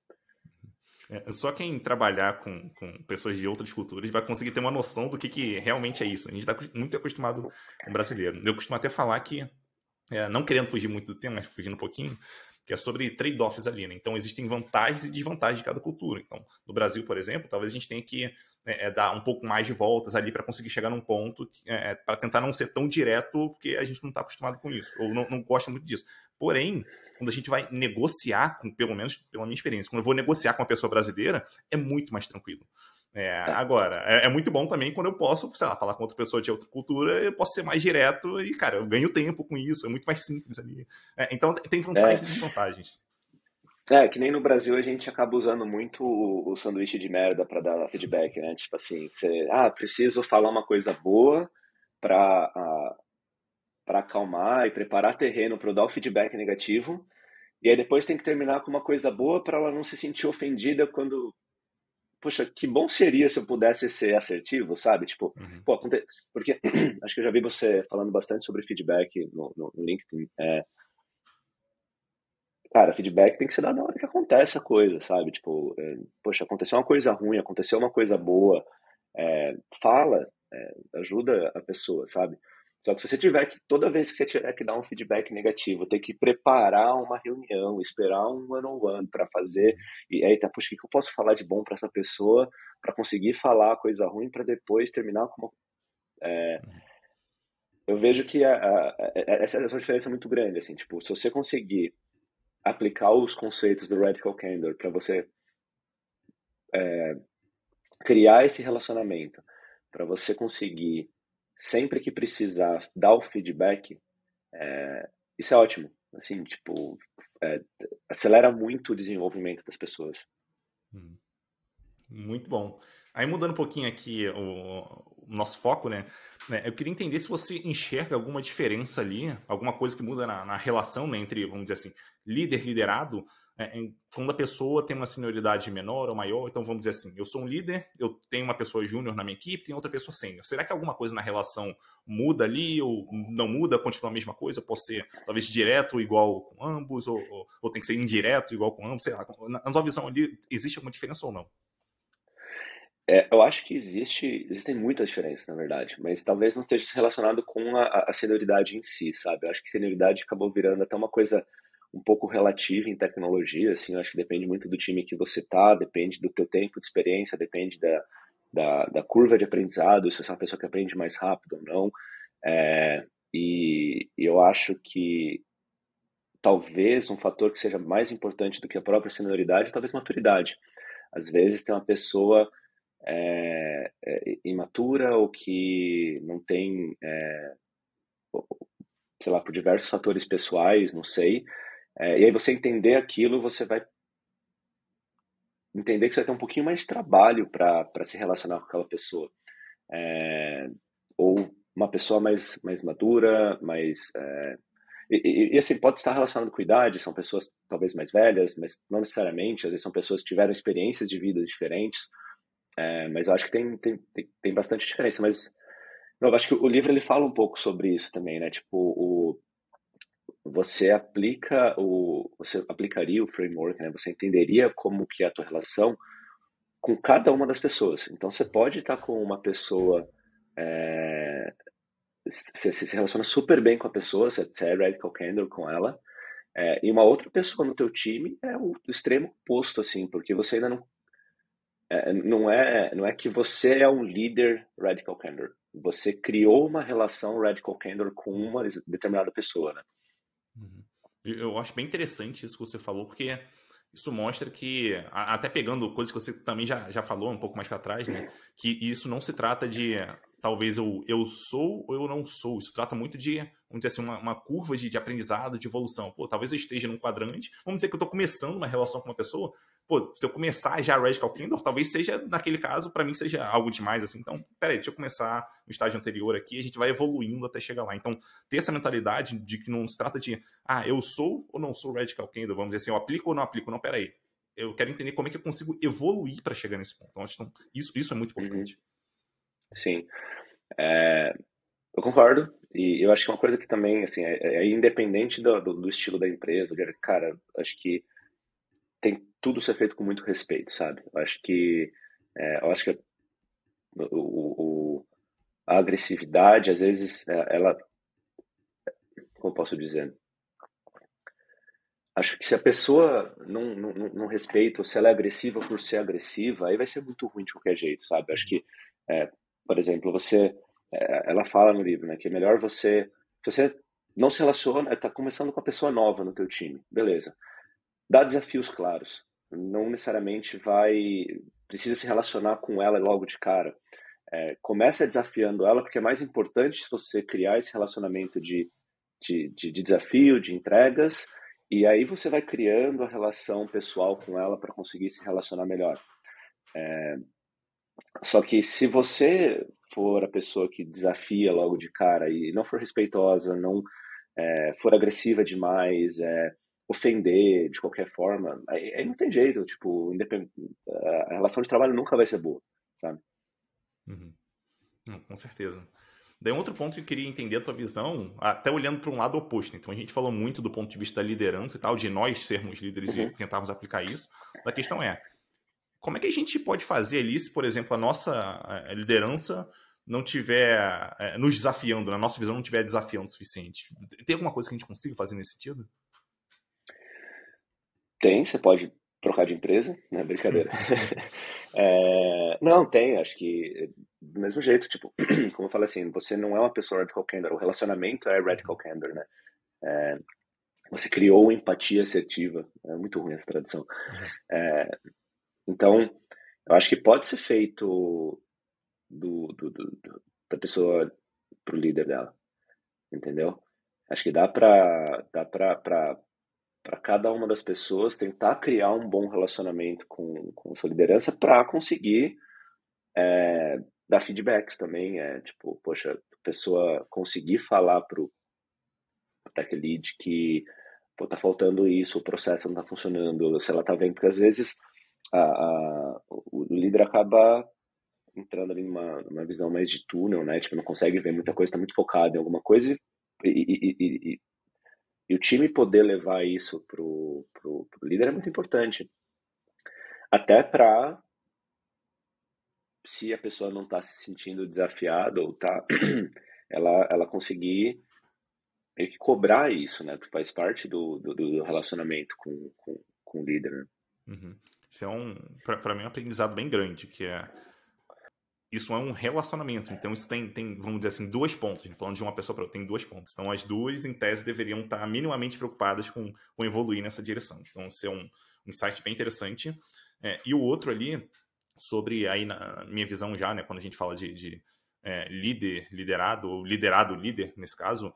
É, só quem trabalhar com, com pessoas de outras culturas vai conseguir ter uma noção do que, que realmente é isso. A gente está muito acostumado com brasileiro. Eu costumo até falar que, é, não querendo fugir muito do tema, mas fugindo um pouquinho, que é sobre trade-offs ali, né? Então, existem vantagens e desvantagens de cada cultura. Então, no Brasil, por exemplo, talvez a gente tenha que é, é dar um pouco mais de voltas ali para conseguir chegar num ponto é, para tentar não ser tão direto, porque a gente não está acostumado com isso, ou não, não gosta muito disso. Porém, quando a gente vai negociar, com, pelo menos pela minha experiência, quando eu vou negociar com uma pessoa brasileira, é muito mais tranquilo. É, é. Agora, é, é, muito bom também quando eu posso, sei lá, falar com outra pessoa de outra cultura, eu posso ser mais direto e, cara, eu ganho tempo com isso, é muito mais simples ali. É, então, tem vantagens e desvantagens. É, que nem no Brasil a gente acaba usando muito o, o sanduíche de merda para dar feedback, né? Tipo assim, você, ah, preciso falar uma coisa boa para para acalmar e preparar terreno para dar o feedback negativo. E aí depois tem que terminar com uma coisa boa para ela não se sentir ofendida quando. Poxa, que bom seria se eu pudesse ser assertivo, sabe? Tipo, uhum. pô, porque acho que eu já vi você falando bastante sobre feedback no, no, no LinkedIn. É... Cara, feedback tem que ser dado na hora que acontece a coisa, sabe? Tipo, é... poxa, aconteceu uma coisa ruim, aconteceu uma coisa boa. É... Fala, é, ajuda a pessoa, sabe? Só que se você tiver que, toda vez que você tiver que dar um feedback negativo, ter que preparar uma reunião, esperar um one-on-one para fazer, e aí tá, puxa, o que eu posso falar de bom para essa pessoa para conseguir falar coisa ruim para depois terminar com uma. É, eu vejo que a, a, a, essa, essa diferença é muito grande, assim, tipo, se você conseguir aplicar os conceitos do Radical Candor para você é, criar esse relacionamento, para você conseguir sempre que precisar dar o feedback, é, isso é ótimo. Assim, tipo, é, acelera muito o desenvolvimento das pessoas. Hum. Muito bom. Aí mudando um pouquinho aqui o, o nosso foco, né? né? Eu queria entender se você enxerga alguma diferença ali, alguma coisa que muda na, na relação né, entre, vamos dizer assim, líder liderado é, quando a pessoa tem uma senioridade menor ou maior, então vamos dizer assim, eu sou um líder, eu tenho uma pessoa júnior na minha equipe, tem outra pessoa sênior. Será que alguma coisa na relação muda ali ou não muda, continua a mesma coisa? Pode ser talvez direto igual com ambos ou, ou, ou tem que ser indireto igual com ambos? Sei lá, na, na tua visão ali, existe alguma diferença ou não? É, eu acho que existe, existem muitas diferenças, na verdade, mas talvez não esteja relacionado com a, a senioridade em si, sabe? Eu acho que senioridade acabou virando até uma coisa um pouco relativa em tecnologia, assim, eu acho que depende muito do time que você tá, depende do teu tempo de experiência, depende da, da, da curva de aprendizado, se você é uma pessoa que aprende mais rápido ou não. É, e eu acho que talvez um fator que seja mais importante do que a própria senioridade é talvez maturidade. Às vezes tem uma pessoa é, é, imatura ou que não tem, é, sei lá, por diversos fatores pessoais, não sei. É, e aí você entender aquilo, você vai entender que você vai ter um pouquinho mais de trabalho para se relacionar com aquela pessoa. É, ou uma pessoa mais, mais madura, mais. É, e, e, assim, pode estar relacionado com idade, são pessoas talvez mais velhas, mas não necessariamente, às vezes são pessoas que tiveram experiências de vida diferentes, é, mas eu acho que tem, tem, tem bastante diferença. Mas eu acho que o livro ele fala um pouco sobre isso também, né? Tipo, o, você aplica o você aplicaria o framework, né? Você entenderia como que é a tua relação com cada uma das pessoas. Então você pode estar com uma pessoa é, você se relaciona super bem com a pessoa, você é radical candor com ela, é, e uma outra pessoa no teu time é o extremo oposto, assim, porque você ainda não não é não é que você é um líder radical candor, você criou uma relação radical candor com uma determinada pessoa, né? Uhum. Eu acho bem interessante isso que você falou, porque isso mostra que, até pegando coisas que você também já, já falou um pouco mais para trás, né? Que isso não se trata de talvez eu, eu sou ou eu não sou. Isso trata muito de, vamos dizer assim, uma, uma curva de, de, aprendizado, de evolução. Pô, talvez eu esteja num quadrante, vamos dizer que eu estou começando uma relação com uma pessoa, pô, se eu começar já Radical Candor, talvez seja, naquele caso, para mim seja algo demais, assim. Então, peraí, deixa eu começar no estágio anterior aqui, a gente vai evoluindo até chegar lá. Então, ter essa mentalidade de que não se trata de, ah, eu sou ou não sou Radical Candor, vamos dizer assim, eu aplico ou não aplico, não, peraí. Eu quero entender como é que eu consigo evoluir para chegar nesse ponto. Então, isso, isso é muito uhum. Sim. É, eu concordo. E eu acho que uma coisa que também, assim, é, é independente do, do, do, estilo da empresa, cara, acho que tem tudo ser feito com muito respeito, sabe? Eu acho que, é, eu acho que o, o, a agressividade, às vezes, é, ela, como posso dizer? Acho que se a pessoa não, não, não respeita, ou se ela é agressiva por ser agressiva, aí vai ser muito ruim de qualquer jeito, sabe? Acho que, é, por exemplo, você, é, ela fala no livro, né, que é melhor você, você não se relaciona, está começando com a pessoa nova no teu time, beleza? Dá desafios claros, não necessariamente vai precisa se relacionar com ela logo de cara. É, começa desafiando ela, porque é mais importante você criar esse relacionamento de, de, de, de desafio, de entregas, e aí você vai criando a relação pessoal com ela para conseguir se relacionar melhor. É, só que se você for a pessoa que desafia logo de cara e não for respeitosa, não é, for agressiva demais, é, ofender de qualquer forma, aí, aí, não tem jeito, tipo, a relação de trabalho nunca vai ser boa, sabe? Uhum. com certeza. Daí um outro ponto que eu queria entender a tua visão, até olhando para um lado oposto. Então a gente falou muito do ponto de vista da liderança e tal, de nós sermos líderes uhum. e tentarmos aplicar isso. A questão é, como é que a gente pode fazer ali se, por exemplo, a nossa eh, liderança não tiver é, nos desafiando, na nossa visão não tiver desafiando o suficiente? Tem alguma coisa que a gente consiga fazer nesse sentido? Tem, você pode trocar de empresa, né? Brincadeira. é, não, tem, acho que do mesmo jeito, tipo, como eu falei assim, você não é uma pessoa radical candor, o relacionamento é radical candor, né? É, você criou empatia assertiva, é muito ruim essa tradução. Uhum. É, então, eu acho que pode ser feito do, do, do, do da pessoa pro líder dela, entendeu? Acho que dá para dá para para cada uma das pessoas tentar criar um bom relacionamento com, com sua liderança para conseguir é, dar feedbacks também. É, tipo, poxa, a pessoa conseguir falar pro tech lead que pô, tá faltando isso, o processo não tá funcionando, se ela tá vendo, porque às vezes a, a, o líder acaba entrando ali numa, numa visão mais de túnel, né? Tipo, não consegue ver muita coisa, está muito focado em alguma coisa e, e, e, e, o time poder levar isso pro, pro, pro líder é muito importante. Até para se a pessoa não está se sentindo desafiada ou tá ela ela conseguir meio que cobrar isso, né? Porque faz parte do, do, do relacionamento com, com, com o líder. Né? Uhum. Isso é um, para mim, um aprendizado bem grande, que é isso é um relacionamento. Então, isso tem, tem vamos dizer assim, duas pontas. Falando de uma pessoa para outra, tem duas pontas. Então, as duas, em tese, deveriam estar minimamente preocupadas com, com evoluir nessa direção. Então, isso é um, um site bem interessante. É, e o outro ali, sobre, aí na minha visão já, né, quando a gente fala de, de é, líder, liderado, ou liderado líder, nesse caso,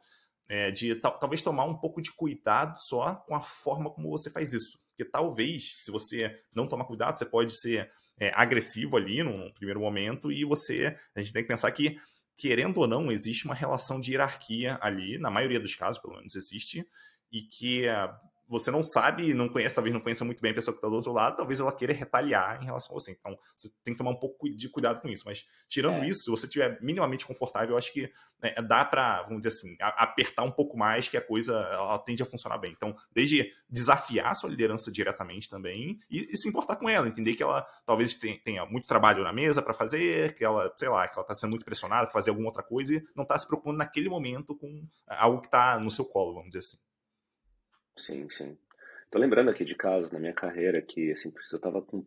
é, de talvez tomar um pouco de cuidado só com a forma como você faz isso. Porque talvez, se você não tomar cuidado, você pode ser é, agressivo ali no primeiro momento e você. A gente tem que pensar que, querendo ou não, existe uma relação de hierarquia ali, na maioria dos casos, pelo menos existe, e que você não sabe, não conhece, talvez não conheça muito bem a pessoa que está do outro lado, talvez ela queira retaliar em relação a você. Então, você tem que tomar um pouco de cuidado com isso. Mas, tirando é. isso, se você estiver minimamente confortável, eu acho que é, dá para, vamos dizer assim, apertar um pouco mais, que a coisa ela tende a funcionar bem. Então, desde desafiar a sua liderança diretamente também e, e se importar com ela, entender que ela talvez tenha, tenha muito trabalho na mesa para fazer, que ela, sei lá, que ela está sendo muito pressionada para fazer alguma outra coisa e não está se preocupando naquele momento com algo que está no seu colo, vamos dizer assim. Sim, sim. Tô lembrando aqui de casos na minha carreira que, assim, eu tava com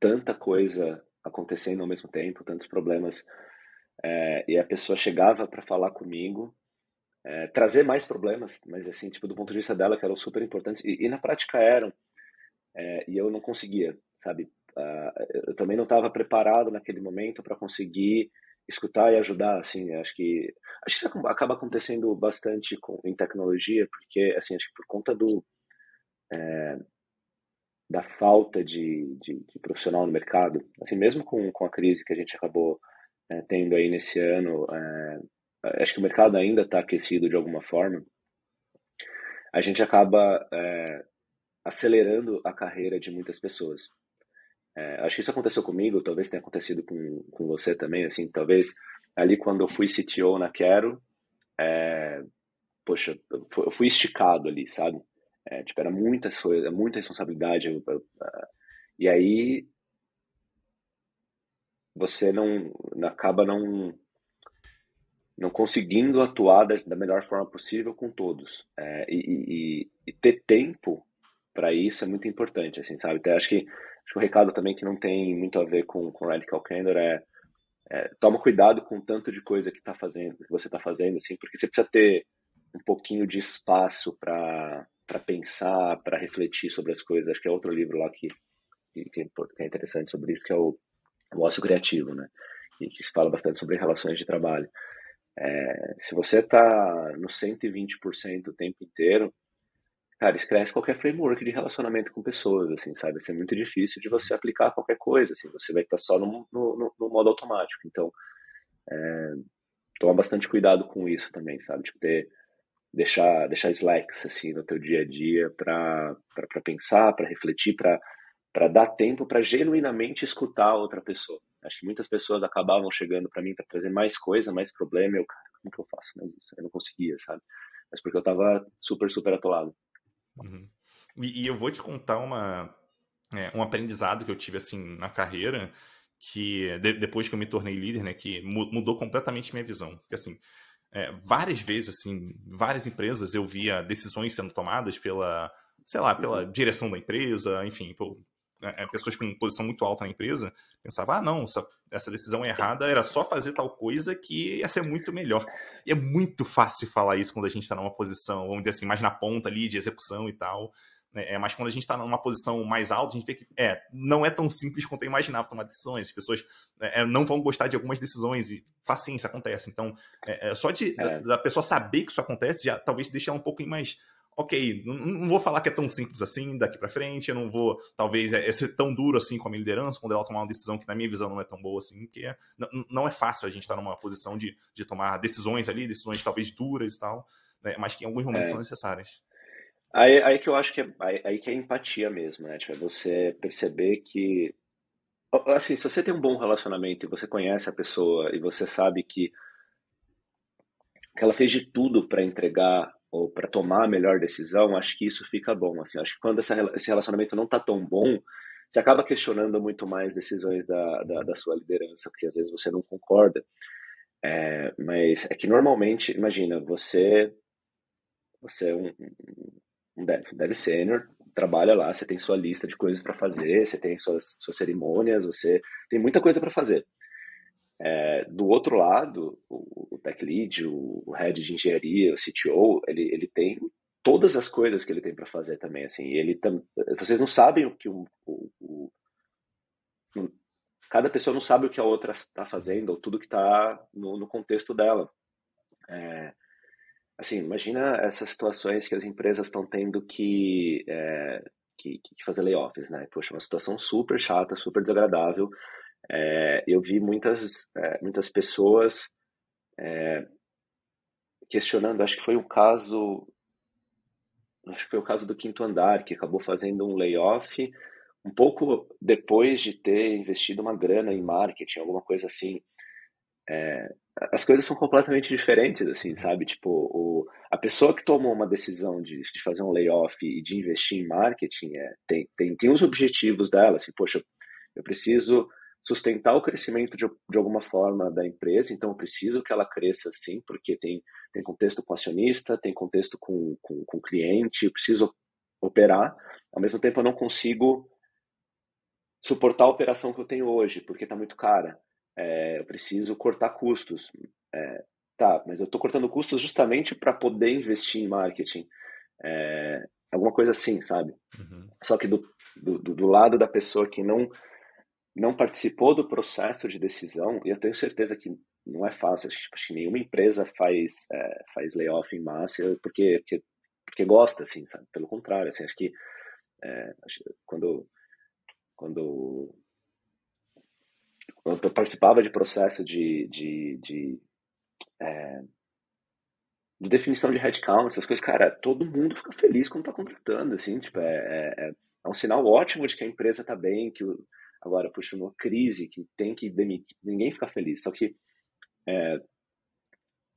tanta coisa acontecendo ao mesmo tempo, tantos problemas, é, e a pessoa chegava para falar comigo, é, trazer mais problemas, mas assim, tipo, do ponto de vista dela, que eram super importantes, e, e na prática eram, é, e eu não conseguia, sabe? Uh, eu também não estava preparado naquele momento para conseguir escutar e ajudar, assim, acho que acho que isso acaba acontecendo bastante com, em tecnologia, porque, assim, acho que por conta do é, da falta de, de, de, profissional no mercado, assim, mesmo com, com a crise que a gente acabou é, tendo aí nesse ano, é, acho que o mercado ainda está aquecido de alguma forma, a gente acaba é, acelerando a carreira de muitas pessoas. É, acho que isso aconteceu comigo, talvez tenha acontecido com, com você também, assim, talvez ali quando eu fui CTO na Quero, é, poxa, eu fui esticado ali, sabe? É, tipo, era muita muita responsabilidade. Eu, eu, uh, e aí você não acaba não não conseguindo atuar da, da melhor forma possível com todos. É, e, e, e, ter tempo para isso é muito importante, assim, sabe? Até acho que Acho que o recado também que não tem muito a ver com, com Radical Candor é, é toma cuidado com o tanto de coisa que tá fazendo, que você está fazendo, assim, porque você precisa ter um pouquinho de espaço para pensar, para refletir sobre as coisas. Acho que é outro livro lá que, que, é interessante sobre isso, que é o, o Ócio Criativo, né? E que se fala bastante sobre relações de trabalho. É, se você está no 120% o tempo inteiro, cara, esquece qualquer framework de relacionamento com pessoas, assim, sabe? Vai ser muito difícil de você aplicar qualquer coisa, assim, você vai estar só no, no, no modo automático. Então, é, toma bastante cuidado com isso também, sabe? Tipo, ter, deixar, deixar slacks, assim, no teu dia a dia para pensar, para refletir, para dar tempo para genuinamente escutar a outra pessoa. Acho que muitas pessoas acabavam chegando para mim para trazer mais coisa, mais problema, eu, cara, como que eu faço mais isso? Eu não conseguia, sabe? Mas porque eu tava super, super atolado. Uhum. E, e, eu vou te contar uma, é, um aprendizado que eu tive assim na carreira, que de, depois que eu me tornei líder, né, que mudou completamente minha visão. Porque assim, é, várias vezes, assim, várias empresas eu via decisões sendo tomadas pela, sei lá, pela uhum. direção da empresa, enfim, por, é, é, pessoas com posição muito alta na empresa pensavam, ah, não, essa, essa decisão é errada, era só fazer tal coisa que ia ser muito melhor. E é muito fácil falar isso quando a gente está numa posição, vamos dizer assim, mais na ponta ali de execução e tal. Né? É, mas quando a gente está numa posição mais alta, a gente vê que é, não é tão simples quanto eu imaginava tomar decisões. As pessoas é, é não vão gostar de algumas decisões e paciência acontece. Então, é, é só de, da, da, pessoa saber que isso acontece já talvez deixe ela um pouco mais ok, não, não, vou falar que é tão simples assim daqui para frente, eu não vou, talvez, é, é, ser tão duro assim com a minha liderança, quando ela tomar uma decisão que, na minha visão, não é tão boa assim, que é, não, não, é fácil a gente estar tá numa posição de, de tomar decisões ali, decisões talvez duras e tal, né, mas que em alguns momentos é. são necessárias. Aí, aí que eu acho que é, aí, aí que é empatia mesmo, né? Tipo, é você perceber que assim, se você tem um bom relacionamento e você conhece a pessoa e você sabe que, que ela fez de tudo para entregar ou para tomar a melhor decisão, acho que isso fica bom. Assim, acho que quando essa, esse relacionamento não está tão bom, você acaba questionando muito mais decisões da, da, da sua liderança, porque às vezes você não concorda. É, mas é que normalmente, imagina, você você é um, um dev, dev sênior, trabalha lá, você tem sua lista de coisas para fazer, você tem suas, suas cerimônias, você tem muita coisa para fazer. É, do outro lado, o, tech lead, o, o head de engenharia, o CTO, ele, ele tem todas as coisas que ele tem para fazer também, assim. Ele tam, vocês não sabem o que o, o, o, cada pessoa não sabe o que a outra está fazendo ou tudo que está no, no, contexto dela. É, assim, imagina essas situações que as empresas estão tendo que, é, que, que, fazer layoffs, né? Poxa, uma situação super chata, super desagradável. É, eu vi muitas, é, muitas pessoas é, questionando, acho que foi um caso, acho que foi o caso do Quinto Andar, que acabou fazendo um layoff um pouco depois de ter investido uma grana em marketing, alguma coisa assim. É, as coisas são completamente diferentes, assim, sabe? Tipo, o, a pessoa que tomou uma decisão de, de fazer um layoff e de investir em marketing é, tem, tem, tem os objetivos dela, assim, poxa, eu preciso sustentar o crescimento de, de alguma forma da empresa, então eu preciso que ela cresça sim, porque tem, tem contexto com acionista, tem contexto com, com, com cliente, eu preciso operar, ao mesmo tempo eu não consigo suportar a operação que eu tenho hoje, porque está muito cara. É, eu preciso cortar custos. É, tá, mas eu estou cortando custos justamente para poder investir em marketing. É, alguma coisa assim, sabe? Uhum. Só que do, do, do, lado da pessoa que não não participou do processo de decisão, e eu tenho certeza que não é fácil, acho, acho que nenhuma empresa faz, é, faz layoff em massa porque, porque, porque gosta, assim, sabe? Pelo contrário, assim, acho que é, quando, quando, quando eu participava de processo de, de, de, é, de definição de headcount, essas coisas, cara, todo mundo fica feliz quando tá contratando, assim, tipo, é, é, é um sinal ótimo de que a empresa tá bem, que o, agora, puxa, numa crise que tem que demitir, ninguém fica feliz, só que é,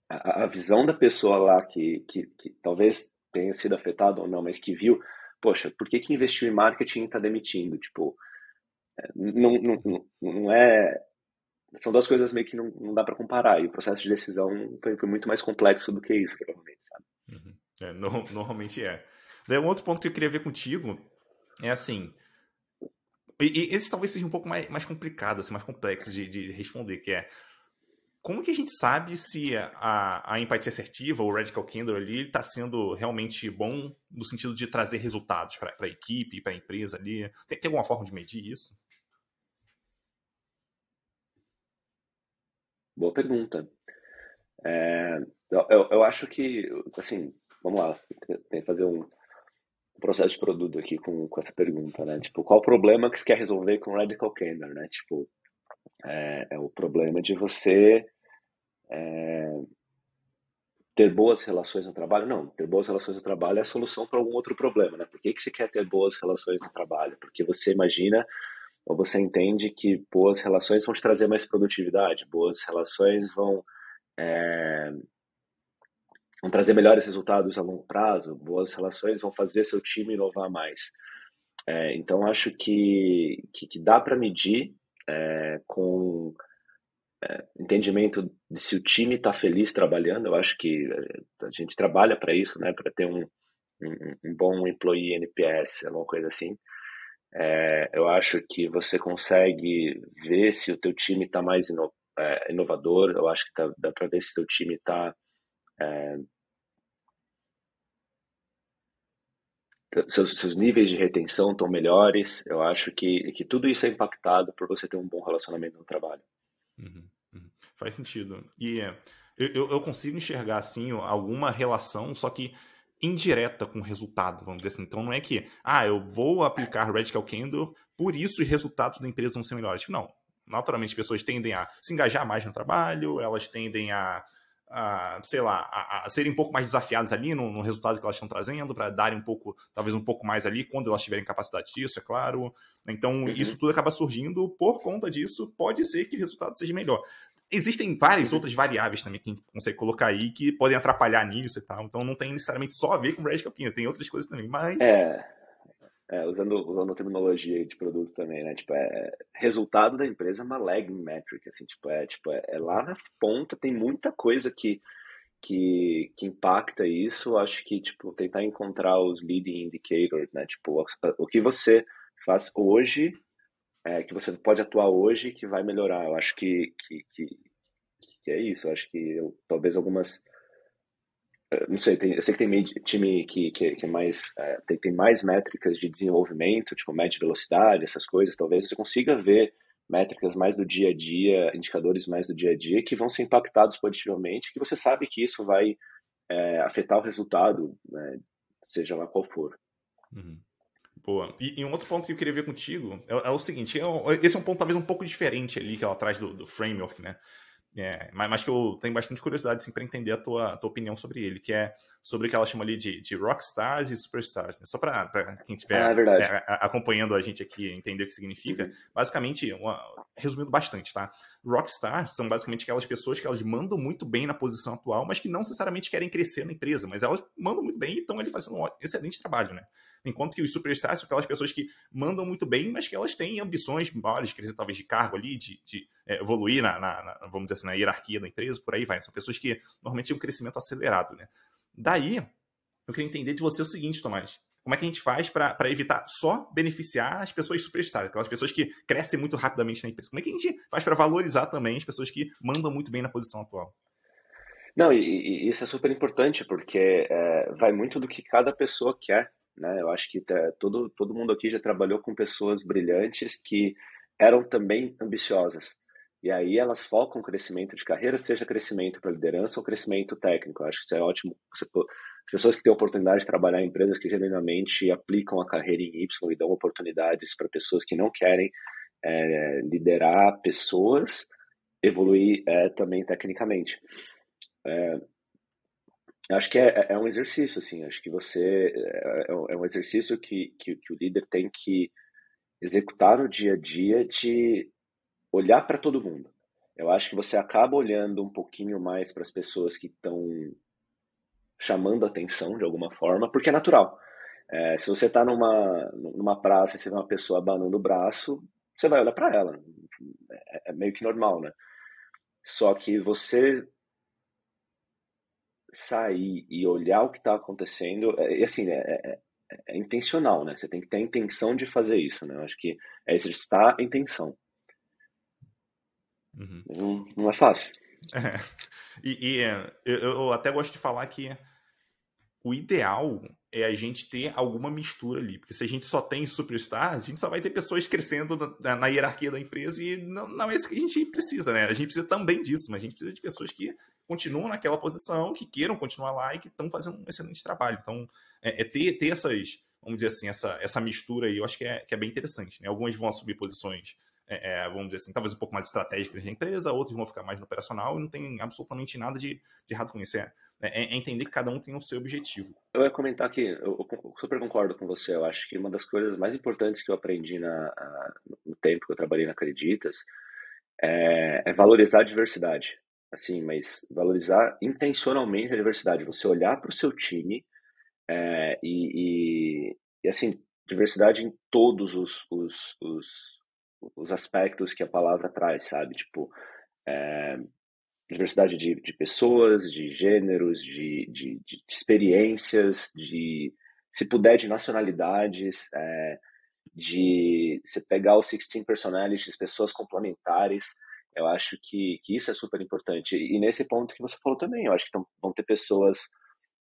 a, a, visão da pessoa lá que, que, que talvez tenha sido afetada ou não, mas que viu, poxa, por que que investiu em marketing e está demitindo? Tipo, é, não, não, não é são duas coisas meio que não, não dá para comparar. E o processo de decisão foi, foi, muito mais complexo do que isso, provavelmente, sabe? Uhum. É, no, normalmente é. Daí um outro ponto que eu queria ver contigo é assim. E, e esse talvez seja um pouco mais, mais complicado, assim, mais complexo de, de responder, que é como que a gente sabe se a, a empatia assertiva, o Radical Candor ali, está sendo realmente bom no sentido de trazer resultados para a equipe, para a empresa ali? Tem, tem alguma forma de medir isso? Boa pergunta. É, eu, eu, acho que, assim, vamos lá, tem que fazer um processo de produto aqui com, com essa pergunta, né? Tipo, qual o problema que você quer resolver com Radical Candor, né? Tipo, é, é o problema de você é, ter boas relações no trabalho. Não, ter boas relações no trabalho é a solução para algum outro problema, né? Por que, que você quer ter boas relações no trabalho? Porque você imagina ou você entende que boas relações vão te trazer mais produtividade, boas relações vão, é, vão trazer melhores resultados a longo prazo, boas relações vão fazer seu time inovar mais. É, então, acho que, que, que dá para medir é, com é, entendimento de se o time está feliz trabalhando. Eu acho que é, a gente trabalha para isso, né, para ter um, um, um, bom employee NPS, alguma coisa assim. É, eu acho que você consegue ver se o teu time está mais ino, é, inovador. Eu acho que tá, dá para ver se o teu time está seus, seus níveis de retenção estão melhores. Eu acho que, que tudo isso é impactado por você ter um bom relacionamento no trabalho. Uhum, uhum. Faz sentido. E é, eu, eu consigo enxergar assim alguma relação, só que indireta com o resultado, vamos dizer assim. Então não é que, ah, eu vou aplicar Radical Candle, por isso os resultados da empresa vão ser melhores. Não. Naturalmente, as pessoas tendem a se engajar mais no trabalho, elas tendem a, a sei lá, a, a, serem um pouco mais desafiadas ali no, no resultado que elas estão trazendo, para darem um pouco, talvez um pouco mais ali, quando elas tiverem capacidade disso, é claro. Então, uhum. isso tudo acaba surgindo por conta disso. Pode ser que o resultado seja melhor existem várias outras variáveis também que a gente consegue colocar aí que podem atrapalhar nisso e tal. Então não tem necessariamente só a ver com o Radical Pina, tem outras coisas também, mas... É, é, usando, usando a terminologia de produto também, né? Tipo, é, resultado da empresa é uma lagging metric, assim, tipo, é, tipo, é, é lá na ponta, tem muita coisa que, que, que impacta isso. Acho que, tipo, tentar encontrar os leading indicators, né? Tipo, o, o que você faz hoje é, que você pode atuar hoje que vai melhorar. Eu acho que, que, que, que é isso. Eu acho que eu, talvez algumas. Eh, não sei, tem, eu sei que tem time que, que, que é mais. É, tem, tem mais métricas de desenvolvimento, tipo média velocidade, essas coisas. Talvez você consiga ver métricas mais do dia a dia, indicadores mais do dia a dia, que vão ser impactados positivamente, que você sabe que isso vai é, afetar o resultado, né, seja lá qual for. Uhum. Boa. E, e, um outro ponto que eu queria ver contigo é, é o seguinte: é, esse é um ponto talvez um pouco diferente ali que ela traz do, do framework, né? É, mas, mas, que eu tenho bastante curiosidade assim, para entender a tua, a tua opinião sobre ele, que é sobre o que ela chama ali de, de rockstars e superstars. Né? Só para quem estiver ah, é é, acompanhando a gente aqui entender o que significa, uhum. basicamente, uma, resumindo bastante, tá? Rockstars são basicamente aquelas pessoas que elas mandam muito bem na posição atual, mas que não necessariamente querem crescer na empresa, mas elas mandam muito bem e estão ali fazendo um excelente trabalho, né? Enquanto que os superstars são aquelas pessoas que mandam muito bem, mas que elas têm ambições maiores, crescer talvez de cargo ali, de, de é, evoluir na, na, na, vamos dizer assim, na hierarquia da empresa, por aí vai. São pessoas que normalmente têm um crescimento acelerado, né? Daí, eu queria entender de você o seguinte, Tomás. Como é que a gente faz para evitar só beneficiar as pessoas superstars, aquelas pessoas que crescem muito rapidamente na empresa? Como é que a gente faz para valorizar também as pessoas que mandam muito bem na posição atual? Não, e, e isso é super importante, porque é, vai muito do que cada pessoa quer né? Eu acho que tá, todo, todo mundo aqui já trabalhou com pessoas brilhantes que eram também ambiciosas. E aí elas focam crescimento de carreira, seja crescimento para liderança ou crescimento técnico. Eu acho que isso é ótimo. Você, as pessoas que têm oportunidade de trabalhar em empresas que genuinamente aplicam a carreira em Y e dão oportunidades para pessoas que não querem é, liderar pessoas, evoluir é, também tecnicamente. É, acho que é, é um exercício, assim, acho que você é, é um exercício que, que, que, o líder tem que executar no dia a dia de olhar para todo mundo. Eu acho que você acaba olhando um pouquinho mais para as pessoas que estão chamando atenção de alguma forma, porque é natural. É, se você está numa, numa praça e você vê uma pessoa abanando o braço, você vai olhar para ela. É, é meio que normal, né? Só que você sair e olhar o que está acontecendo, é, e assim, é, é, é, intencional, né? Você tem que ter a intenção de fazer isso, né? Eu acho que é exercitar a intenção. Uhum. Não, não, é fácil. É. E, e eu, eu, até gosto de falar que o ideal é a gente ter alguma mistura ali. Porque se a gente só tem superstars, a gente só vai ter pessoas crescendo na, na hierarquia da empresa e não, não, é isso que a gente precisa, né? A gente precisa também disso, mas a gente precisa de pessoas que continuam naquela posição, que queiram continuar lá e que estão fazendo um excelente trabalho. Então, é, é, ter, ter essas, vamos dizer assim, essa, essa mistura aí, eu acho que é, que é bem interessante. Né? Algumas vão assumir posições, é, é, vamos dizer assim, talvez um pouco mais estratégicas da empresa, outros vão ficar mais no operacional e não tem absolutamente nada de, de errado com isso. É, é, é, entender que cada um tem o seu objetivo. Eu ia comentar que eu, eu super concordo com você. Eu acho que uma das coisas mais importantes que eu aprendi na, a, no tempo que eu trabalhei na Acreditas é, é valorizar a diversidade assim, mas valorizar intencionalmente a diversidade. Você olhar para o seu time é, e, e, e, assim, diversidade em todos os, os, os, os, aspectos que a palavra traz, sabe? Tipo, é, diversidade de, de pessoas, de gêneros, de, de, de experiências, de, se puder, de nacionalidades, é, de você pegar os 16 personalities, pessoas complementares, eu acho que, que isso é super importante. E nesse ponto que você falou também, eu acho que tão, vão ter pessoas.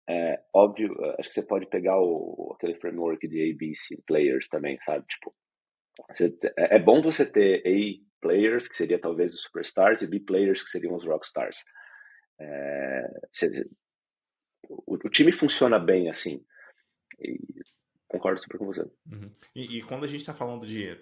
É, óbvio, acho que você pode pegar o, aquele framework de ABC players também, sabe? Tipo, você, é, é bom você ter A players, que seria talvez os superstars, e B players, que seriam os rockstars. É, você, o, o, time funciona bem assim. E concordo super com você. Uhum. E, e, quando a gente está falando de,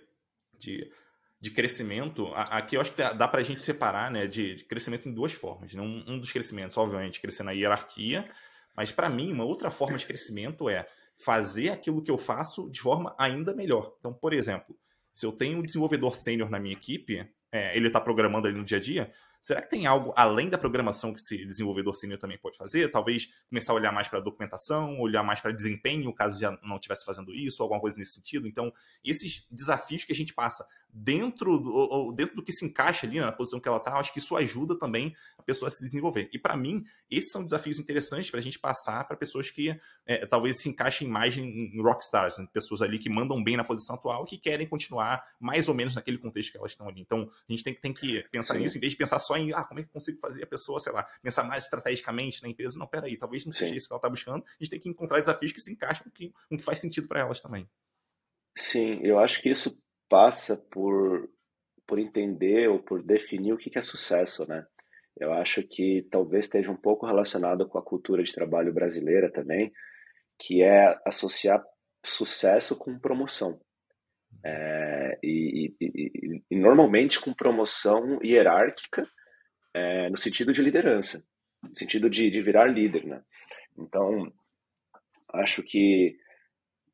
de de crescimento, aqui eu acho que dá para a gente separar né, de, de, crescimento em duas formas. Né? Um, um, dos crescimentos, obviamente, crescer na hierarquia, mas para mim, uma outra forma de crescimento é fazer aquilo que eu faço de forma ainda melhor. Então, por exemplo, se eu tenho um desenvolvedor sênior na minha equipe, é, ele está programando ali no dia a dia, Será que tem algo além da programação que esse desenvolvedor sênior também pode fazer? Talvez começar a olhar mais para a documentação, olhar mais para desempenho, caso já não estivesse fazendo isso, alguma coisa nesse sentido. Então, esses desafios que a gente passa dentro do, dentro do que se encaixa ali na posição que ela está, acho que isso ajuda também a pessoa a se desenvolver. E para mim, esses são desafios interessantes para a gente passar para pessoas que é, talvez se encaixem mais em, em rockstars, né? pessoas ali que mandam bem na posição atual e que querem continuar mais ou menos naquele contexto que elas estão ali. Então, a gente tem, tem que pensar Sim. nisso, em vez de pensar só em ah, como é que eu consigo fazer a pessoa, sei lá, pensar mais estrategicamente na empresa. Não, peraí, talvez não seja Sim. isso que ela está buscando. A gente tem que encontrar desafios que se encaixam com o que, com que faz sentido para elas também. Sim, eu acho que isso passa por por entender ou por definir o que é sucesso, né? Eu acho que talvez esteja um pouco relacionado com a cultura de trabalho brasileira também, que é associar sucesso com promoção. É, e, e, e, normalmente com promoção hierárquica, é, no sentido de liderança, no sentido de, de virar líder. Né? Então, acho que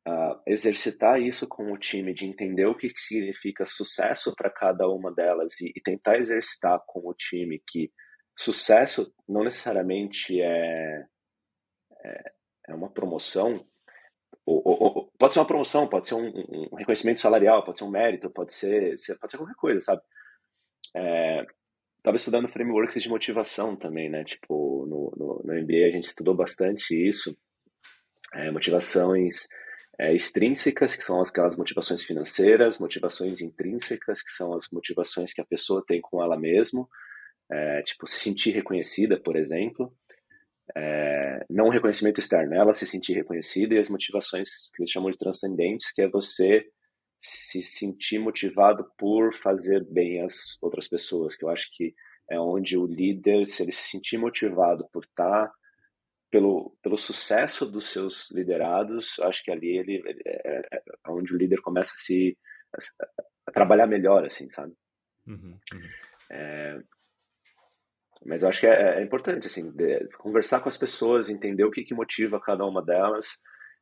uh, exercitar isso com o time, de entender o que significa sucesso para cada uma delas e, e, tentar exercitar com o time que sucesso não necessariamente é, é, é uma promoção, ou, ou, ou, pode ser uma promoção, pode ser um, um, reconhecimento salarial, pode ser um mérito, pode ser, pode ser qualquer coisa, sabe? É, Tava estudando frameworks de motivação também, né? Tipo, no, no, no MBA a gente estudou bastante isso. É, motivações é, extrínsecas, que são aquelas motivações financeiras, motivações intrínsecas, que são as motivações que a pessoa tem com ela mesma, é, tipo, se sentir reconhecida, por exemplo. É, não reconhecimento externo, ela se sentir reconhecida, e as motivações que eles chamam de transcendentes, que é você se sentir motivado por fazer bem às outras pessoas, que eu acho que é onde o líder, se ele se sentir motivado por estar tá pelo, pelo sucesso dos seus liderados, acho que ali ele, ele é, é, é, onde o líder começa a se a, a trabalhar melhor, assim, sabe? Uhum, uhum. É, mas eu acho que é, é importante, assim, de, conversar com as pessoas, entender o que, que motiva cada uma delas,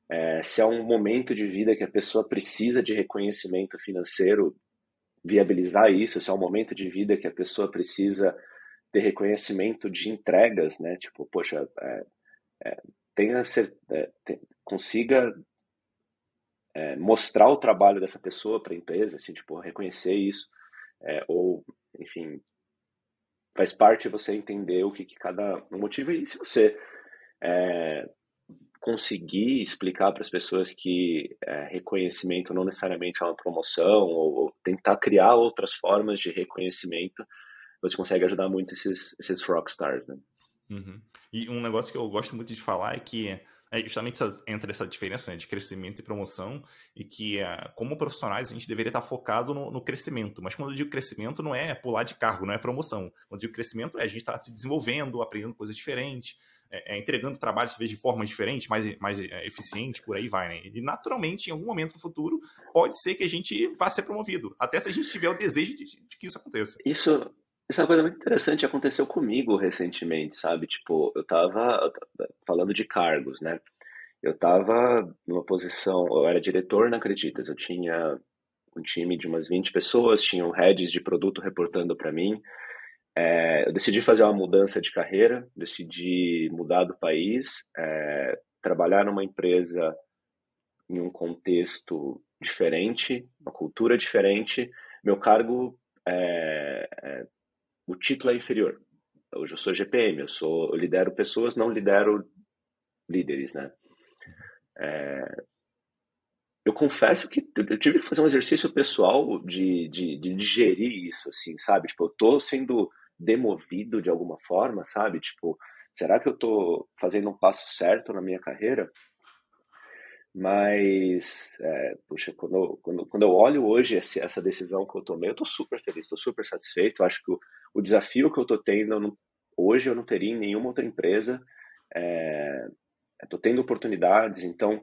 é, se é um momento de vida que a pessoa precisa de reconhecimento financeiro, viabilizar isso, se é um momento de vida que a pessoa precisa ter reconhecimento de entregas, né? Tipo, poxa, é, é, tenha ser, é, consiga é, mostrar o trabalho dessa pessoa para a empresa, assim, tipo, reconhecer isso, é, ou, enfim, faz parte você entender o que, que cada um motiva, e se você conseguir explicar para as pessoas que é, reconhecimento não necessariamente é uma promoção, ou, ou, tentar criar outras formas de reconhecimento, você consegue ajudar muito esses, esses rockstars, né? Uhum. E um negócio que eu gosto muito de falar é que é justamente essa, entre essa diferença né, de crescimento e promoção, e que, é, como profissionais, a gente deveria estar focado no, no, crescimento. Mas quando eu digo crescimento, não é pular de cargo, não é promoção. Quando eu digo crescimento, é a gente estar tá se desenvolvendo, aprendendo coisas diferentes, é, é, entregando trabalho, vezes, de forma diferente, mais, mais é, eficiente, por aí vai. Né? E, naturalmente, em algum momento no futuro, pode ser que a gente vá ser promovido, até se a gente tiver o desejo de, de que isso aconteça. Isso, isso é uma coisa muito interessante, aconteceu comigo recentemente, sabe? Tipo, eu tava falando de cargos, né? Eu tava numa posição, eu era diretor na Acreditas, eu tinha um time de umas 20 pessoas, tinham heads de produto reportando para mim. É, eu decidi fazer uma mudança de carreira, decidi mudar do país, é, trabalhar numa empresa em um contexto diferente, uma cultura diferente. Meu cargo é, é o título é inferior. Hoje eu sou GPM, eu sou eu lidero pessoas, não lidero líderes, né? É, eu confesso que eu tive que fazer um exercício pessoal de, de, de digerir isso, assim, sabe? Tipo, eu tô sendo demovido de alguma forma, sabe? Tipo, será que eu tô fazendo um passo certo na minha carreira? Mas, é, puxa, quando eu, quando, quando eu olho hoje esse, essa decisão que eu tomei, eu estou super feliz, estou super satisfeito. Eu acho que o, o desafio que eu estou tendo eu não, hoje eu não teria em nenhuma outra empresa. É, tendo oportunidades, então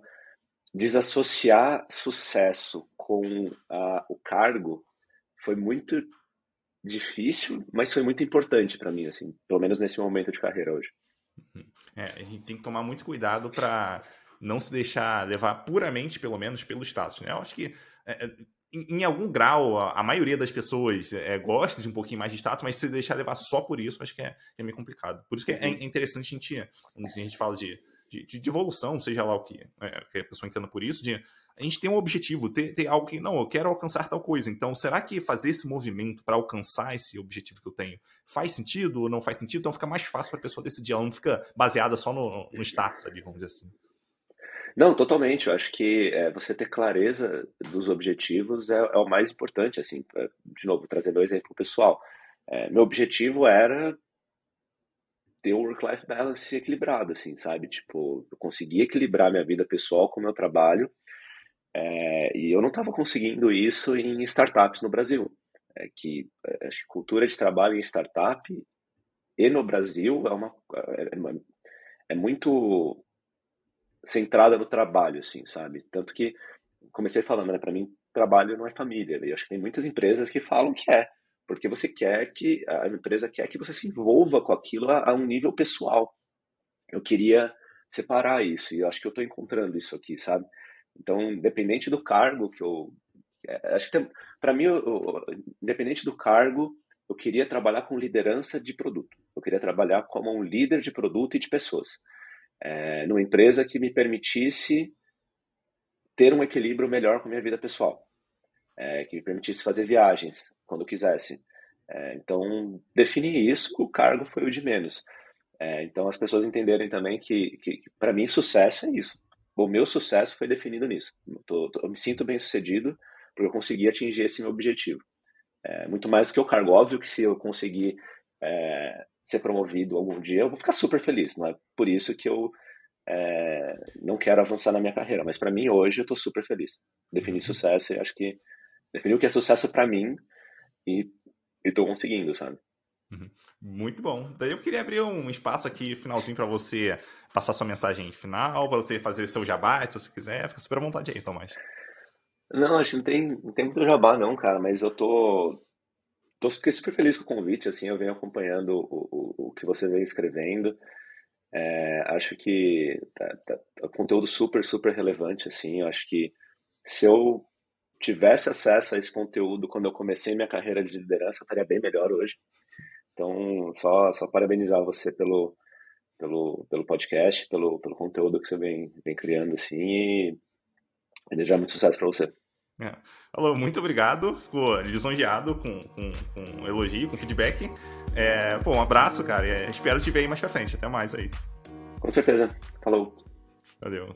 desassociar sucesso com a, o cargo foi muito difícil, mas foi muito importante para mim, assim, pelo menos nesse momento de carreira hoje. Uhum. É, a gente tem que tomar muito cuidado para não se deixar levar puramente, pelo menos, pelo status. Né? Eu acho que é, é, em, em, algum grau, a, a, maioria das pessoas é, gosta de um pouquinho mais de status, mas se deixar levar só por isso, acho que é, é meio complicado. Por isso que é, é interessante a gente, quando a gente fala de, de, de evolução, seja lá o que, é, que a pessoa entenda por isso, de a gente tem um objetivo, ter, ter algo que, não, eu quero alcançar tal coisa. Então, será que fazer esse movimento para alcançar esse objetivo que eu tenho faz sentido ou não faz sentido? Então, fica mais fácil para a pessoa decidir, ela não fica baseada só no, no status ali, vamos dizer assim. Não, totalmente. Eu acho que é, você ter clareza dos objetivos é, é, o mais importante. Assim, é, de novo, trazendo o exemplo pessoal. É, meu objetivo era ter o work-life balance equilibrado, assim, sabe? Tipo, eu conseguir equilibrar minha vida pessoal com o meu trabalho é, e eu não estava conseguindo isso em startups no Brasil. É que é, que cultura de trabalho em startup e no Brasil é uma é, é, é muito centrada no trabalho, assim, sabe? Tanto que comecei falando, né? Para mim, trabalho não é família. E acho que tem muitas empresas que falam que é, porque você quer que a empresa quer que você se envolva com aquilo a, a um nível pessoal. Eu queria separar isso e eu acho que eu estou encontrando isso aqui, sabe? Então, independente do cargo que eu. É, acho que para mim, eu, independente do cargo, eu queria trabalhar com liderança de produto. Eu queria trabalhar como um líder de produto e de pessoas. É, numa empresa que me permitisse ter um equilíbrio melhor com a minha vida pessoal. É, que me permitisse fazer viagens quando quisesse. É, então, definir isso, o cargo foi o de menos. É, então, as pessoas entenderem também que, que, que para mim, sucesso é isso o meu sucesso foi definido nisso. Eu, tô, tô, eu me sinto bem sucedido porque eu consegui atingir esse meu objetivo. É, muito mais que o cargo. Óbvio que se eu conseguir é, ser promovido algum dia, eu vou ficar super feliz. Não é por isso que eu é, não quero avançar na minha carreira. Mas para mim, hoje, eu estou super feliz. Defini uhum. sucesso e acho que defini o que é sucesso para mim e estou conseguindo, sabe? Uhum. Muito bom. Daí eu queria abrir um espaço aqui, finalzinho, para você passar sua mensagem final, para você fazer seu jabá, se você quiser. Fica super à vontade aí, Tomás. Não, acho que não tem, não tem muito jabá, não, cara, mas eu tô. tô fiquei super feliz com o convite, assim, eu venho acompanhando o, o, o que você vem escrevendo. É, acho que tá, tá, tá conteúdo super, super relevante, assim. Eu acho que se eu tivesse acesso a esse conteúdo quando eu comecei minha carreira de liderança, eu estaria bem melhor hoje. Então, só, só parabenizar você pelo, pelo, pelo podcast, pelo, pelo conteúdo que você vem, vem criando, assim, e, desejar muito sucesso para você. É. Alô, muito obrigado. Ficou lisonjeado com, com, com elogio, com feedback. É, pô, um abraço, cara. É, espero te ver aí mais pra frente. Até mais aí. Com certeza. Falou. Valeu.